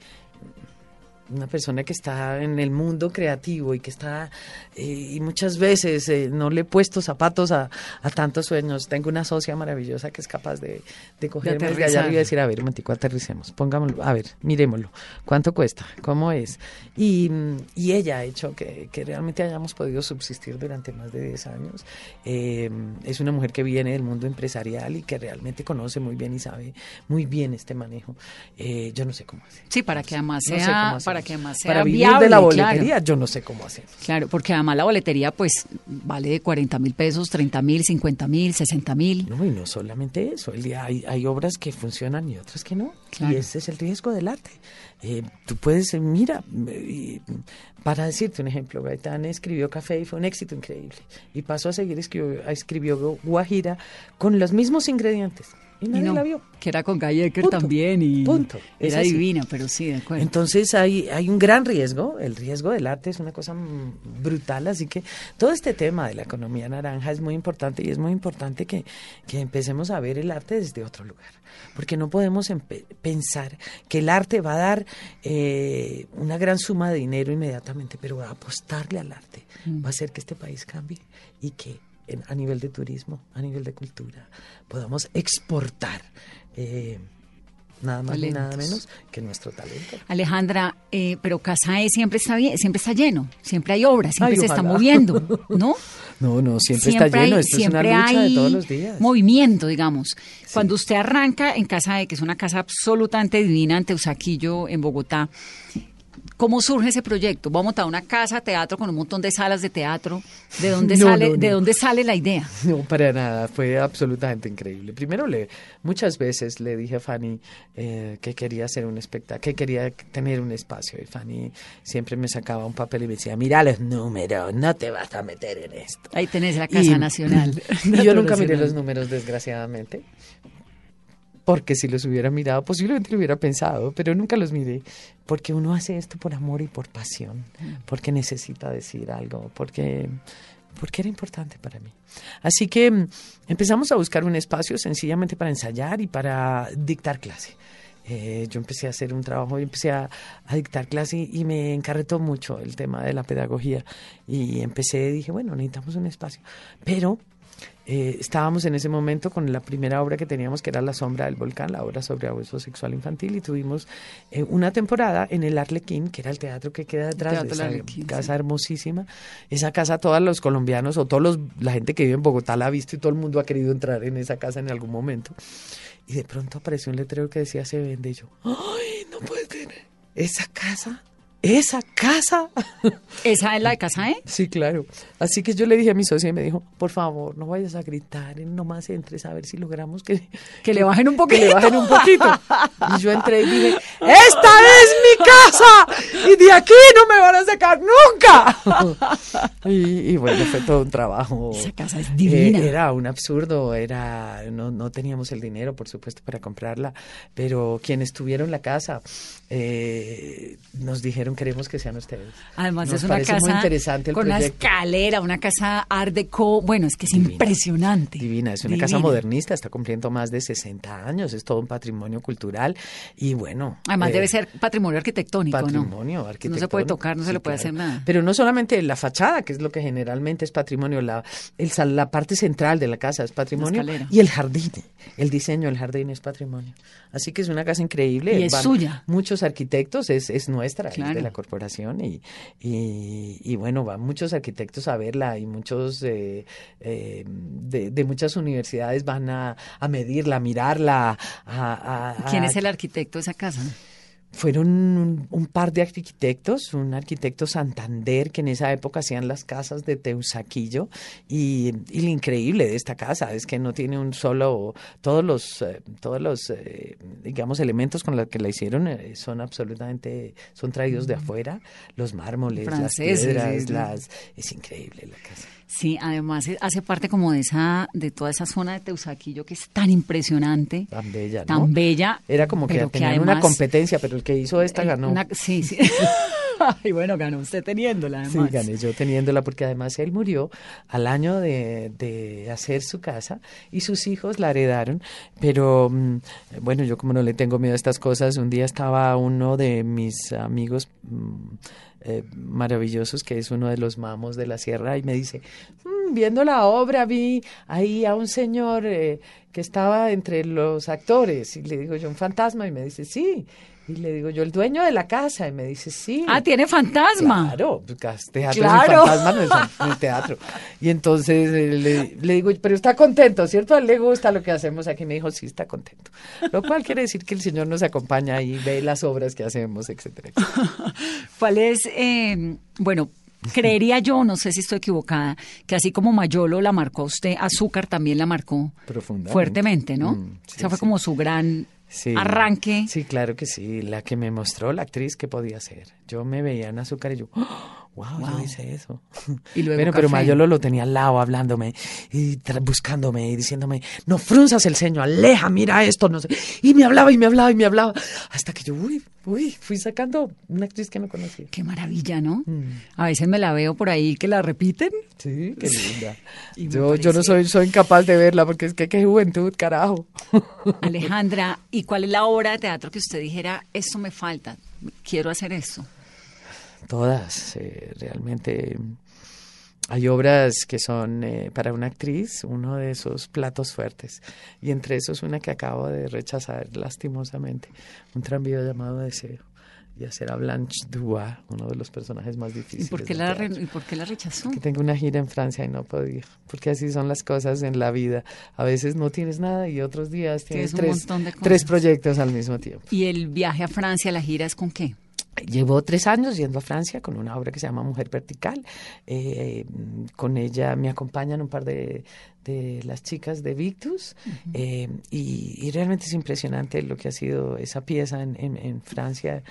S3: una persona que está en el mundo creativo y que está, eh, y muchas veces eh, no le he puesto zapatos a, a tantos sueños. Tengo una socia maravillosa que es capaz de, de cogerme arriba y decir, a ver, un momentico, aterricemos, pongámoslo, a ver, miremoslo, ¿cuánto cuesta? ¿Cómo es? Y, y ella ha hecho que, que realmente hayamos podido subsistir durante más de 10 años. Eh, es una mujer que viene del mundo empresarial y que realmente conoce muy bien y sabe muy bien este manejo. Yo no sé cómo hacer.
S2: Sí, para que además
S3: No sé
S2: sea, para. Que además sea
S3: Para vivir
S2: viable,
S3: de la
S2: claro.
S3: boletería, yo no sé cómo hacer.
S2: Claro, porque además la boletería pues vale de 40 mil pesos, 30 mil, 50 mil, 60 mil.
S3: No, y no solamente eso, el día hay, hay obras que funcionan y otras que no.
S2: Claro.
S3: Y ese es el riesgo del arte. Eh, tú puedes, eh, mira, eh, para decirte un ejemplo, Gaetán escribió Café y fue un éxito increíble. Y pasó a seguir, escribió, escribió Guajira con los mismos ingredientes. Y
S2: Y
S3: nadie
S2: no,
S3: la vio.
S2: que era con Guy Ecker
S3: Punto.
S2: también y
S3: Punto.
S2: Era divina, pero sí, de acuerdo.
S3: Entonces hay, hay un gran riesgo, el riesgo del arte es una cosa mm, brutal, así que todo este tema de la economía naranja es muy importante y es muy importante que, que empecemos a ver el arte desde otro lugar, porque no podemos pensar que el arte va a dar eh, una gran suma de dinero inmediatamente, pero va a apostarle al arte, va a hacer que este país cambie y que en- a nivel de turismo, a nivel de cultura, podamos exportar. eh, Nada más ni nada
S2: Talentos.
S3: menos que nuestro talento.
S2: Alejandra, eh, pero Casa E siempre está bien, siempre está lleno, siempre hay obras, siempre
S3: Ay,
S2: se está moviendo, ¿no?
S3: No, no, siempre, está lleno.
S2: hay-
S3: Esto es una
S2: siempre
S3: lucha de
S2: hay
S3: todos los días.
S2: movimiento, digamos. Cuando usted arranca en Casa E, que es una casa absolutamente divina ante Usaquillo, en Bogotá, ¿Cómo surge ese proyecto? ¿Va a montar una casa teatro con un montón de salas de teatro? ¿De dónde,
S3: No,
S2: sale,
S3: no, no.
S2: ¿de dónde sale la idea?
S3: No, para nada, fue absolutamente increíble. Primero, le, muchas veces le dije a Fanny eh, que quería hacer un espectáculo, que quería tener un espacio. Y Fanny siempre me sacaba un papel y me decía, mira los números, no te vas a meter en esto.
S2: Ahí tenés la Casa
S3: Y-
S2: Nacional.
S3: Y yo nunca miré los números, desgraciadamente. Porque si los hubiera mirado, posiblemente lo hubiera pensado, pero nunca los miré. Porque uno hace esto por amor y por pasión, porque necesita decir algo, porque, porque era importante para mí. Así que mm, empezamos a buscar un espacio sencillamente para ensayar y para dictar clase. Eh, yo empecé a hacer un trabajo y empecé a, a dictar clase y, y me encarretó mucho el tema de la pedagogía. Y empecé, dije, bueno, necesitamos un espacio. Pero eh, estábamos en ese momento con la primera obra que teníamos, que era La Sombra del Volcán, la obra sobre abuso sexual infantil, y tuvimos eh, una temporada en el Arlequín, que era el teatro que queda detrás de esa
S2: Arlequín,
S3: casa hermosísima. Esa casa, todos los colombianos o todos los, la gente que vive en Bogotá la ha visto y todo el mundo ha querido entrar en esa casa en algún momento. Y de pronto apareció un letrero que decía se vende y yo, ¡ay, no puede tener! ¿Esa casa? ¿Esa casa?
S2: ¿Esa es la de Casa E?
S3: Sí, claro. Así que yo le dije a mi socia y me dijo, por favor, no vayas a gritar, nomás entres a ver si logramos que,
S2: Que le bajen un
S3: que
S2: poquito.
S3: le bajen un poquito. Y yo entré y dije, ¡esta es mi casa! Y de aquí no me van a sacar nunca. y, y bueno, fue todo un trabajo.
S2: Esa casa es divina.
S3: Eh, era un absurdo, era no, no teníamos el dinero, por supuesto, para comprarla, pero quienes tuvieron la casa eh, nos dijeron queremos que sean ustedes.
S2: Además
S3: Nos
S2: es una casa
S3: muy interesante el
S2: con una
S3: proyecto.
S2: escalera, una casa art deco, bueno, es que es
S3: Divina.
S2: impresionante.
S3: Divina, es una casa modernista, está cumpliendo más de 60 años, es todo un patrimonio cultural y bueno.
S2: Además
S3: eh,
S2: debe ser patrimonio arquitectónico,
S3: patrimonio
S2: ¿no?
S3: arquitectónico.
S2: No se puede tocar, no se
S3: Sí,
S2: le puede
S3: claro.
S2: hacer nada.
S3: Pero no solamente la fachada, que es lo que generalmente es patrimonio, la, el la parte central de la casa es patrimonio y el jardín, el diseño del jardín es patrimonio. Así que es una casa increíble.
S2: Y es suya.
S3: Muchos arquitectos, es, es nuestra, es de la corporación y, y, y bueno, van muchos arquitectos a verla y muchos eh, eh, de, de muchas universidades van a, a medirla, a mirarla. A-
S2: ¿Quién es el arquitecto de esa casa?
S3: Fueron un, un par de arquitectos, un arquitecto Santander que en esa época hacían las casas de Teusaquillo y, y lo increíble de esta casa es que no tiene un solo, todos los, eh, todos los, eh, digamos, elementos con los que la hicieron eh, son absolutamente, son traídos de afuera, los mármoles,
S2: Franceses,
S3: las piedras, las, es increíble la casa.
S2: Sí, además eh, hace parte como de esa, de toda esa zona de Teusaquillo que es tan impresionante,
S3: Tan bella, ¿no?
S2: tan bella.
S3: Era como que tenían una
S2: además,
S3: competencia, pero el que hizo esta
S2: eh,
S3: ganó.
S2: una- sí, sí. y bueno, ganó usted teniéndola,
S3: Sí,
S2: además.
S3: gané yo teniéndola porque además él murió al año de, de hacer su casa y sus hijos la heredaron. Pero mm, bueno, yo como no le tengo miedo a estas cosas, un día estaba uno de mis amigos mm, eh, maravillosos, que es uno de los mamos de la sierra, y me dice, "Mm, viendo la obra vi ahí a un señor eh, que estaba entre los actores y le digo yo, un fantasma, y me dice, sí. Y le digo yo, el dueño de la casa, y me dice, sí.
S2: Ah, tiene fantasma.
S3: Claro, pues, teatro
S2: Claro.
S3: sin fantasma no es, teatro. Y entonces eh, le, le digo, pero está contento, ¿cierto? A él le gusta lo que hacemos aquí. Me dijo, sí, está contento. Lo cual quiere decir que el Señor nos acompaña y ve las obras que hacemos, etcétera. etcétera.
S2: ¿Cuál es, eh, bueno, creería yo, no sé si estoy equivocada, que así como Mayolo la marcó a usted, Azúcar también la marcó
S3: Profundamente.
S2: fuertemente, ¿no?
S3: Mm, sí,
S2: Esa fue
S3: sí.
S2: como su gran
S3: Sí.
S2: arranque.
S3: Sí, claro que sí. La que me mostró la actriz que podía ser. Yo me veía en azúcar y yo, ¡Oh! Wow,
S2: Wow.
S3: yo hice eso.
S2: Y luego
S3: bueno, pero. Mayolo lo tenía al lado hablándome y buscándome y diciéndome, no frunzas el ceño, aleja, mira esto, no sé. Y me hablaba y me hablaba y me hablaba. Hasta que yo, uy, uy, fui sacando una actriz que no conocía.
S2: Qué maravilla, ¿no?
S3: Mm.
S2: A veces me la veo por ahí que la repiten.
S3: Sí, qué linda.
S2: Me
S3: Yo, yo no soy, soy incapaz de verla porque es que qué juventud, carajo.
S2: Alejandra, ¿y cuál es la obra de teatro que usted dijera, esto me falta, quiero hacer esto?
S3: Todas, eh, realmente. Hay obras que son eh, para una actriz, uno de esos platos fuertes. Y entre esos una que acabo de rechazar lastimosamente, un tranvío llamado Deseo. Y hacer a Blanche Dubois, uno de los personajes más
S2: ¿Y
S3: difíciles.
S2: por qué la, y por qué la rechazó?
S3: Que tengo una gira en Francia y no ir, porque así son las cosas en la vida. A veces no tienes nada y otros días tienes
S2: Tienes
S3: tres, tres proyectos al mismo tiempo.
S2: ¿Y el viaje a Francia, la gira es con qué?
S3: Llevo tres años yendo a Francia con una obra que se llama Mujer Vertical. Eh, con ella me acompañan un par de, de las chicas de Victus eh, y, realmente es impresionante lo que ha sido esa pieza en, en, Francia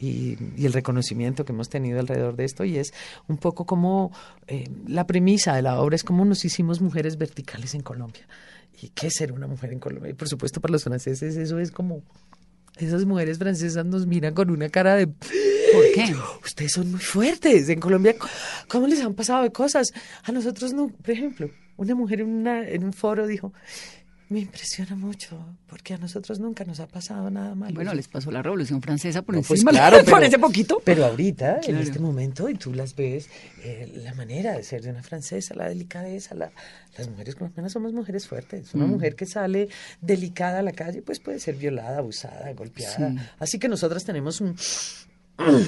S3: y, el reconocimiento que hemos tenido alrededor de esto y es un poco como eh, la premisa de la obra es como nos hicimos mujeres verticales en Colombia. ¿Y qué es ser una mujer en Colombia? Y por supuesto para los franceses eso es como esas mujeres francesas nos miran con una cara de...
S2: ¿Por qué?
S3: Ustedes son muy fuertes. En Colombia, ¿cómo les han pasado de cosas? A nosotros no. Por ejemplo, una mujer en, una, en un foro dijo, me impresiona mucho, porque a nosotros nunca nos ha pasado nada malo.
S2: Bueno, les pasó la Revolución Francesa por
S3: pues
S2: encima,
S3: claro,
S2: por ese poquito.
S3: Pero ahorita, en este momento, y tú las ves, eh, la manera de ser de una francesa, la delicadeza, la, las mujeres colombianas somos mujeres fuertes. Una mm. mujer que sale delicada a la calle, pues puede ser violada, abusada, golpeada. Así que nosotras tenemos un,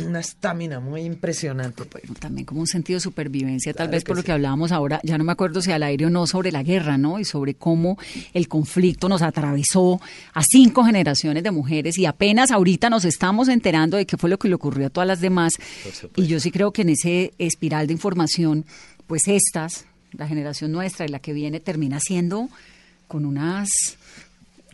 S3: una estamina muy impresionante.
S2: también como un sentido de supervivencia, tal vez por lo que hablábamos ahora, ya no me acuerdo si al aire o no, sobre la guerra, ¿no? Y sobre cómo el conflicto nos atravesó a cinco generaciones de mujeres y apenas ahorita nos estamos enterando de qué fue lo que le ocurrió a todas las demás. Y yo sí creo que en ese espiral de información, pues estas, la generación nuestra y la que viene, termina siendo con unas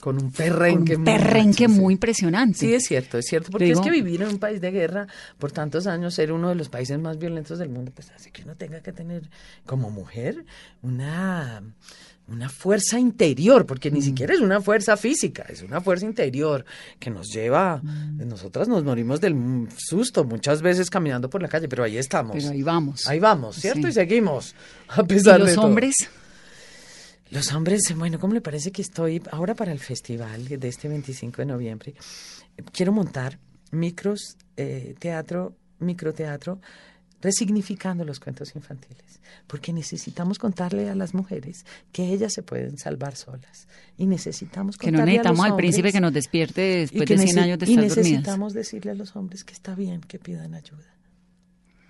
S3: con un perrenque,
S2: un perrenque muy, impresionante.
S3: Sí, es cierto, es cierto, porque es que vivir en un país de guerra por tantos años, ser uno de los países más violentos del mundo, pues hace que uno tenga que tener como mujer una, una fuerza interior, porque ni mm. siquiera es una fuerza física, es una fuerza interior que nos lleva, mm. nosotras nos morimos del susto muchas veces caminando por la calle, pero ahí estamos.
S2: Pero ahí vamos.
S3: Ahí vamos, ¿cierto? Y seguimos, a pesar
S2: ¿Y los hombres?
S3: Los hombres, bueno, ¿cómo le parece que estoy ahora para el festival de este 25 de noviembre? Quiero montar micros, eh, teatro, microteatro, resignificando los cuentos infantiles, porque necesitamos contarle a las mujeres que ellas se pueden salvar solas y necesitamos
S2: contarle que no necesitamos al príncipe que nos despierte después de 100 años de
S3: estar
S2: Y
S3: necesitamos decirle a los hombres que está bien que pidan ayuda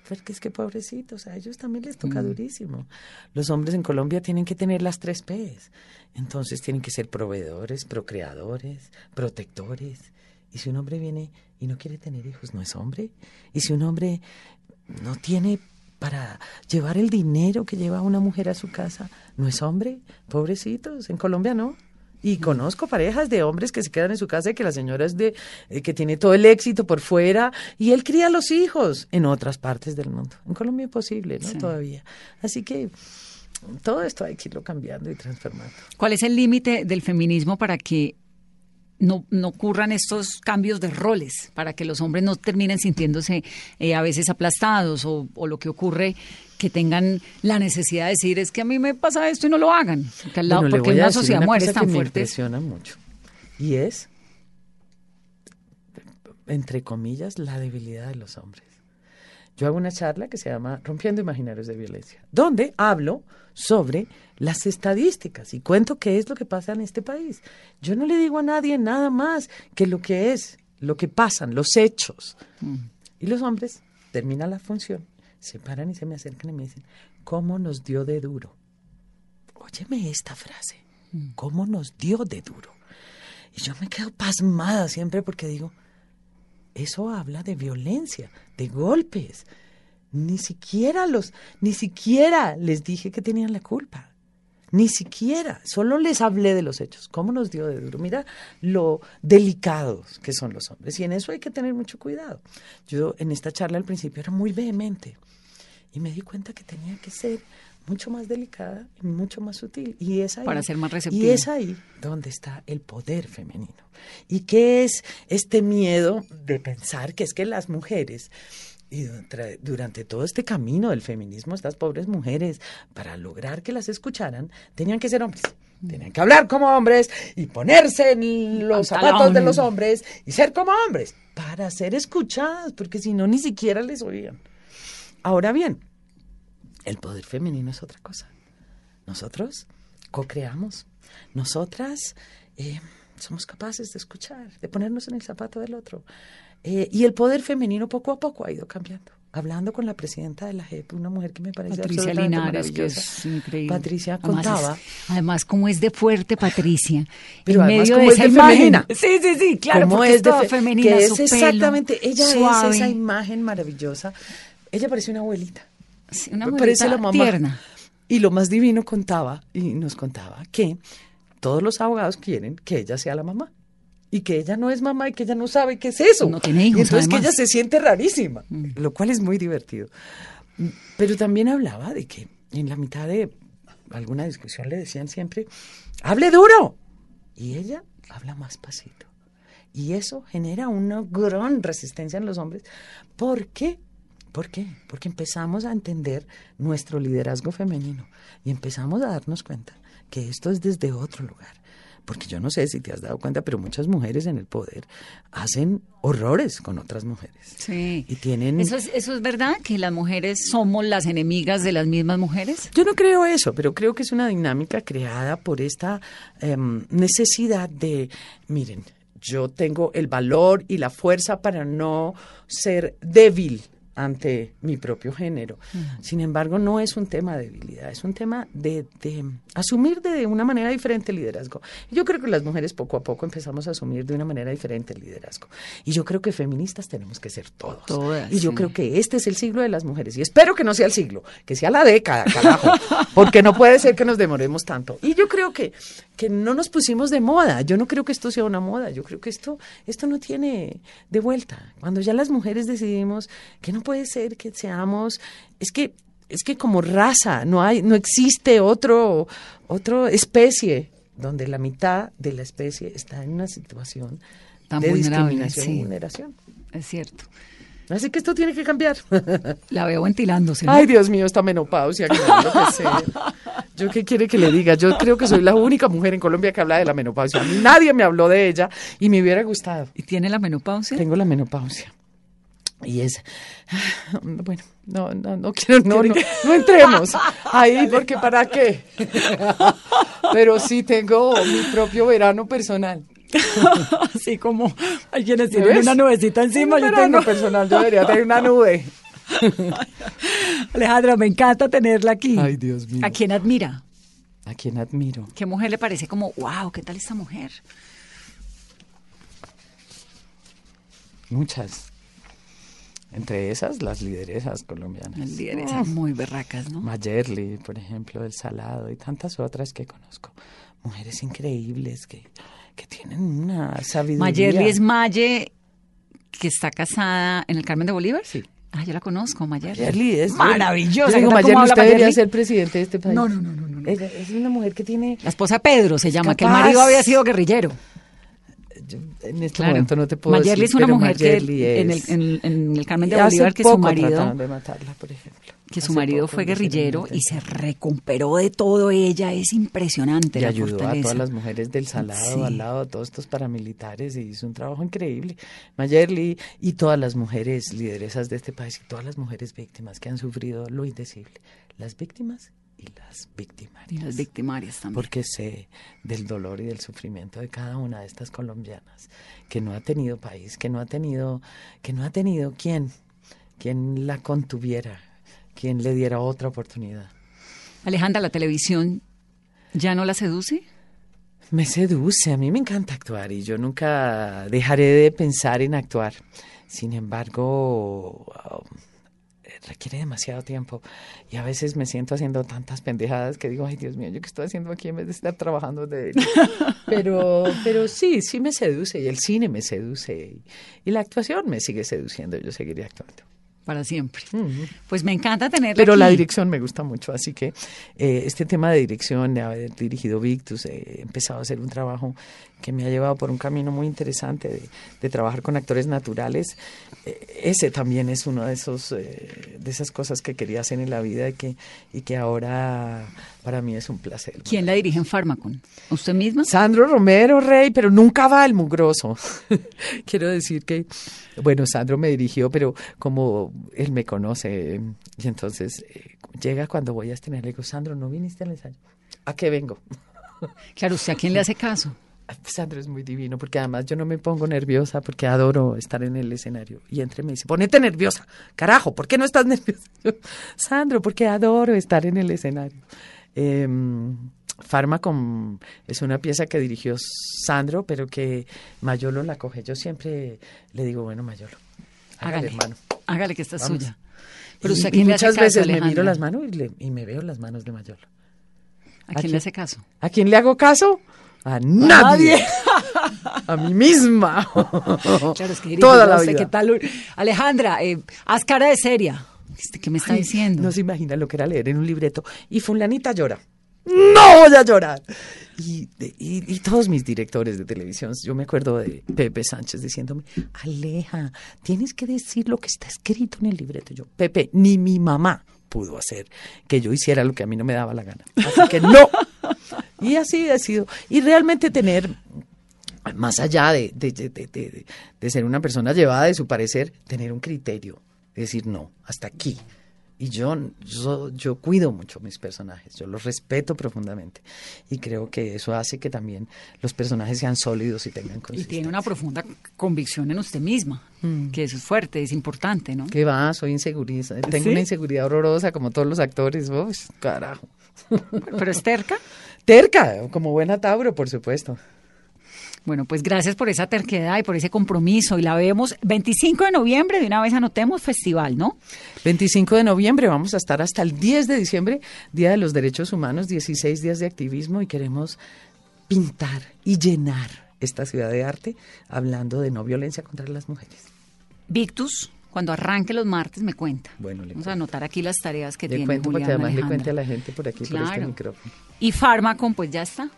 S3: porque es que pobrecitos, a ellos también les toca mm. durísimo. Los hombres en Colombia tienen que tener las tres P's. Entonces tienen que ser proveedores, procreadores, protectores. Y si un hombre viene y no quiere tener hijos, no es hombre. Y si un hombre no tiene para llevar el dinero que lleva una mujer a su casa, no es hombre. Pobrecitos, en Colombia no. Y conozco parejas de hombres que se quedan en su casa y que la señora es de eh, que tiene todo el éxito por fuera y él cría a los hijos en otras partes del mundo. En Colombia es posible, ¿no? Todavía. Así que todo esto hay que irlo cambiando y transformando.
S2: ¿Cuál es el límite del feminismo para que no, no ocurran estos cambios de roles, para que los hombres no terminen sintiéndose eh, a veces aplastados o, o, lo que ocurre que tengan la necesidad de decir es que a mí me pasa esto y no lo hagan. Porque, al lado, porque una sociedad muere tan fuerte. Me
S3: impresiona mucho. Y es, entre comillas, la debilidad de los hombres. Yo hago una charla que se llama Rompiendo Imaginarios de Violencia, donde hablo sobre las estadísticas y cuento qué es lo que pasa en este país. Yo no le digo a nadie nada más que lo que es, lo que pasan, los hechos. Mm. Y los hombres terminan la función se paran y se me acercan y me dicen, ¿cómo nos dio de duro? Óyeme esta frase, mm. ¿cómo nos dio de duro? Y yo me quedo pasmada siempre porque digo, eso habla de violencia, de golpes. Ni siquiera los, ni siquiera les dije que tenían la culpa. Ni siquiera, solo les hablé de los hechos. ¿Cómo nos dio de duro? Mira lo delicados que son los hombres. Y en eso hay que tener mucho cuidado. Yo en esta charla al principio era muy vehemente. Y me di cuenta que tenía que ser mucho más delicada y mucho más sutil. Y es ahí,
S2: Para ser más receptiva.
S3: Y es ahí donde está el poder femenino. ¿Y qué es este miedo de pensar que es que las mujeres y durante todo este camino del feminismo, estas pobres mujeres, para lograr que las escucharan, tenían que ser hombres. Tenían que hablar como hombres y ponerse en los zapatos de los hombres y ser como hombres para ser escuchadas, porque si no, ni siquiera les oían. Ahora bien, el poder femenino es otra cosa. Nosotros co-creamos. Nosotras eh, somos capaces de escuchar, de ponernos en el zapato del otro. Eh, y el poder femenino poco a poco ha ido cambiando. Hablando con la presidenta de la JEP, una mujer que me parece
S2: Patricia Linares, que es increíble.
S3: Patricia
S2: Además
S3: contaba.
S2: es- Además, cómo es de fuerte Patricia.
S3: Pero
S2: en
S3: además
S2: medio de
S3: es
S2: esa
S3: de femenina.
S2: Sí, sí, sí, claro, porque es,
S3: de fe-
S2: femenina.
S3: que
S2: su
S3: es
S2: pelo
S3: exactamente, ella
S2: suave.
S3: es esa imagen maravillosa. Ella parece una abuelita.
S2: Sí, una abuelita
S3: parece la mamá.
S2: tierna.
S3: Y lo más divino contaba, y nos contaba, que todos los abogados quieren que ella sea la mamá. Y que ella no es mamá y que ella no sabe qué es eso.
S2: No tiene hijos,
S3: Y entonces que ella se siente rarísima, lo cual es muy divertido. Pero también hablaba de que en la mitad de alguna discusión le decían siempre, hable duro. Y ella habla más pasito. Y eso genera una gran resistencia en los hombres. ¿Por qué? ¿Por qué? Porque empezamos a entender nuestro liderazgo femenino y empezamos a darnos cuenta que esto es desde otro lugar. Porque yo no sé si te has dado cuenta, pero muchas mujeres en el poder hacen horrores con otras mujeres.
S2: Sí.
S3: Y tienen...
S2: ¿Eso es, ¿Eso es verdad? ¿Que las mujeres somos las enemigas de las mismas mujeres?
S3: Yo no creo eso, pero creo que es una dinámica creada por esta em, necesidad de, miren, yo tengo el valor y la fuerza para no ser débil ante mi propio género. Sin embargo, no es un tema de debilidad, es un tema de, de asumir de una manera diferente el liderazgo. Yo creo que las mujeres poco a poco empezamos a asumir de una manera diferente el liderazgo. Y yo creo que feministas tenemos que ser todos.
S2: Todas,
S3: y yo
S2: sí.
S3: creo que este es el siglo de las mujeres. Y espero que no sea el siglo, que sea la década, carajo. Porque no puede ser que nos demoremos tanto. Y yo creo que, que no nos pusimos de moda. Yo no creo que esto sea una moda. Yo creo que esto, esto no tiene de vuelta. Cuando ya las mujeres decidimos que no puede ser que seamos, es que es que como raza no hay, no existe otro, otra especie donde la mitad de la especie está en una situación
S2: Tan
S3: de discriminación
S2: sí.
S3: y vulneración.
S2: Es cierto.
S3: Así que esto tiene que cambiar.
S2: La veo ventilándose. ¿no?
S3: Ay, Dios mío, esta menopausia. que sé. ¿Yo qué quiere que le diga? Yo creo que soy la única mujer en Colombia que habla de la menopausia. Nadie me habló de ella y me hubiera gustado.
S2: ¿Y tiene la menopausia?
S3: Tengo la menopausia. Y es, bueno, no, no, no quiero, no, no, no entremos ahí porque para qué. Pero sí tengo mi propio verano personal.
S2: Así como hay quienes
S3: ¿Me
S2: tienen una nubecita encima.
S3: Un
S2: Yo
S3: verano
S2: tengo...
S3: personal, yo debería tener una nube.
S2: Alejandra, me encanta tenerla aquí.
S3: Ay, Dios mío.
S2: ¿A quién admira?
S3: A quien admiro.
S2: ¿Qué mujer le parece como, wow, qué tal esta mujer?
S3: Muchas. Entre esas, las lideresas colombianas.
S2: Las lideresas muy berracas, ¿no?
S3: Mayerly, por ejemplo, del Salado y tantas otras que conozco. Mujeres increíbles que, que tienen una sabiduría.
S2: Mayerly es Maye, que está casada en el Carmen de Bolívar.
S3: Sí.
S2: Ah, yo la conozco, Mayerly.
S3: Mayerly es
S2: maravillosa.
S3: Yo digo,
S2: ¿Qué tal cómo
S3: Mayerly, usted debería ser presidente de este país.
S2: No, no, no, no, no,
S3: es una mujer que tiene.
S2: La esposa Pedro se llama, que el marido había sido guerrillero.
S3: Yo en este
S2: Claro.
S3: momento no te puedo
S2: Mayerly
S3: decir.
S2: es una
S3: pero
S2: mujer
S3: Mayerly
S2: que en el, en, Carmen de Bolívar, que su marido,
S3: trataron de matarla, por ejemplo.
S2: que su
S3: Hace
S2: marido fue guerrillero y se recomperó de todo ella. Es impresionante
S3: y
S2: la
S3: ayudó a todas las mujeres del Salado,
S2: Sí.
S3: al lado de todos estos paramilitares y hizo un trabajo increíble. Mayerly y todas las mujeres lideresas de este país y todas las mujeres víctimas que han sufrido lo indecible. Las víctimas y las victimarias.
S2: Y las victimarias también.
S3: Porque sé del dolor y del sufrimiento de cada una de estas colombianas que no ha tenido país, que no ha tenido, que no ha tenido quien, quien la contuviera, quien le diera otra oportunidad.
S2: Alejandra, ¿la televisión ya no la seduce?
S3: Me seduce, a mí me encanta actuar y yo nunca dejaré de pensar en actuar. Sin embargo, requiere demasiado tiempo. Y a veces me siento haciendo tantas pendejadas que digo, ay Dios mío, ¿yo qué estoy haciendo aquí en vez de estar trabajando de Pero, pero sí, sí me seduce y el cine me seduce y, y la actuación me sigue seduciendo, yo seguiré actuando.
S2: Para siempre.
S3: Ujú.
S2: Pues me encanta tenerla
S3: Pero la
S2: aquí.
S3: dirección me gusta mucho, así que eh, este tema de dirección, de haber dirigido Victus, eh, he empezado a hacer un trabajo que me ha llevado por un camino muy interesante de, de trabajar con actores naturales. Eh, ese también es uno de esos eh, de esas cosas que quería hacer en la vida y que, y que ahora para mí es un placer.
S2: ¿Quién la dirige en Pharmacon? ¿Usted misma?
S3: Sandro Romero, Rey, pero nunca va el mugroso. Quiero decir que, bueno, Sandro me dirigió, pero como él me conoce, y entonces eh, llega cuando voy a estrenar, le digo, Sandro, ¿no viniste al ensayo? ¿A qué vengo?
S2: Claro, ¿usted a quién le hace caso?
S3: Sandro es muy divino, porque además yo no me pongo nerviosa porque adoro estar en el escenario. Y entre me dice, ponete nerviosa. Carajo, ¿por qué no estás nerviosa? Yo, Sandro, porque adoro estar en el escenario. Eh, es una pieza que dirigió Sandro, pero que Mayolo la coge. Yo siempre le digo, bueno, Mayolo, hágale, hermano.
S2: Hágale que está suya.
S3: Pero y, muchas veces me miro las manos y, y, me veo las manos de Mayolo.
S2: ¿A quién le hace caso?
S3: ¿A quién le hago caso? A nadie. A mí misma.
S2: Claro, es que Toda la vida. Alejandra, eh, haz cara de seria. ¿Qué me está diciendo?
S3: No se imagina lo que era leer en un libreto. Y fulanita llora. No voy a llorar. Y, y, y, todos mis directores de televisión, yo me acuerdo de Pepe Sánchez diciéndome, Aleja, tienes que decir lo que está escrito en el libreto. Yo, Pepe, ni mi mamá pudo hacer que yo hiciera lo que a mí no me daba la gana. Así que no. Y así ha sido. Y realmente tener, más allá de, de, de, de ser una persona llevada de su parecer, tener un criterio. Decir, no, hasta aquí. Y yo, yo, yo, cuido mucho mis personajes, yo los respeto profundamente. Y creo que eso hace que también los personajes sean sólidos y tengan.
S2: Y tiene una profunda convicción en usted misma, mm. que eso es fuerte, es importante, ¿no?
S3: Que va, soy insegurista. Tengo una inseguridad horrorosa, como todos los actores. Uy, carajo.
S2: ¿Pero es terca?
S3: Terca, como buena Tauro, por supuesto.
S2: Bueno, pues gracias por esa terquedad y por ese compromiso. Y la vemos 25 de noviembre, de una vez anotemos festival, ¿no?
S3: 25 de noviembre, vamos a estar hasta el 10 de diciembre, Día de los Derechos Humanos, 16 días de activismo y queremos pintar y llenar esta ciudad de arte hablando de no violencia contra las mujeres.
S2: Victus, cuando arranque los martes me cuenta. Bueno, Vamos a anotar aquí las tareas que
S3: le
S2: tiene
S3: cuento
S2: porque
S3: además le cuente a la gente por aquí por este micrófono.
S2: Y Farmacon, pues ya está.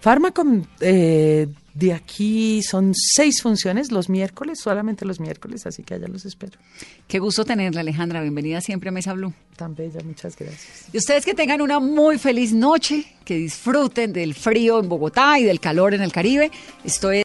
S3: Farmacon, eh, de aquí son seis funciones los miércoles, solamente los miércoles, así que allá los espero.
S2: Qué gusto tenerla, Alejandra. Bienvenida siempre a Mesa Blue.
S3: Tan bella, muchas gracias.
S2: Y ustedes que tengan una muy feliz noche, que disfruten del frío en Bogotá y del calor en el Caribe. Estoy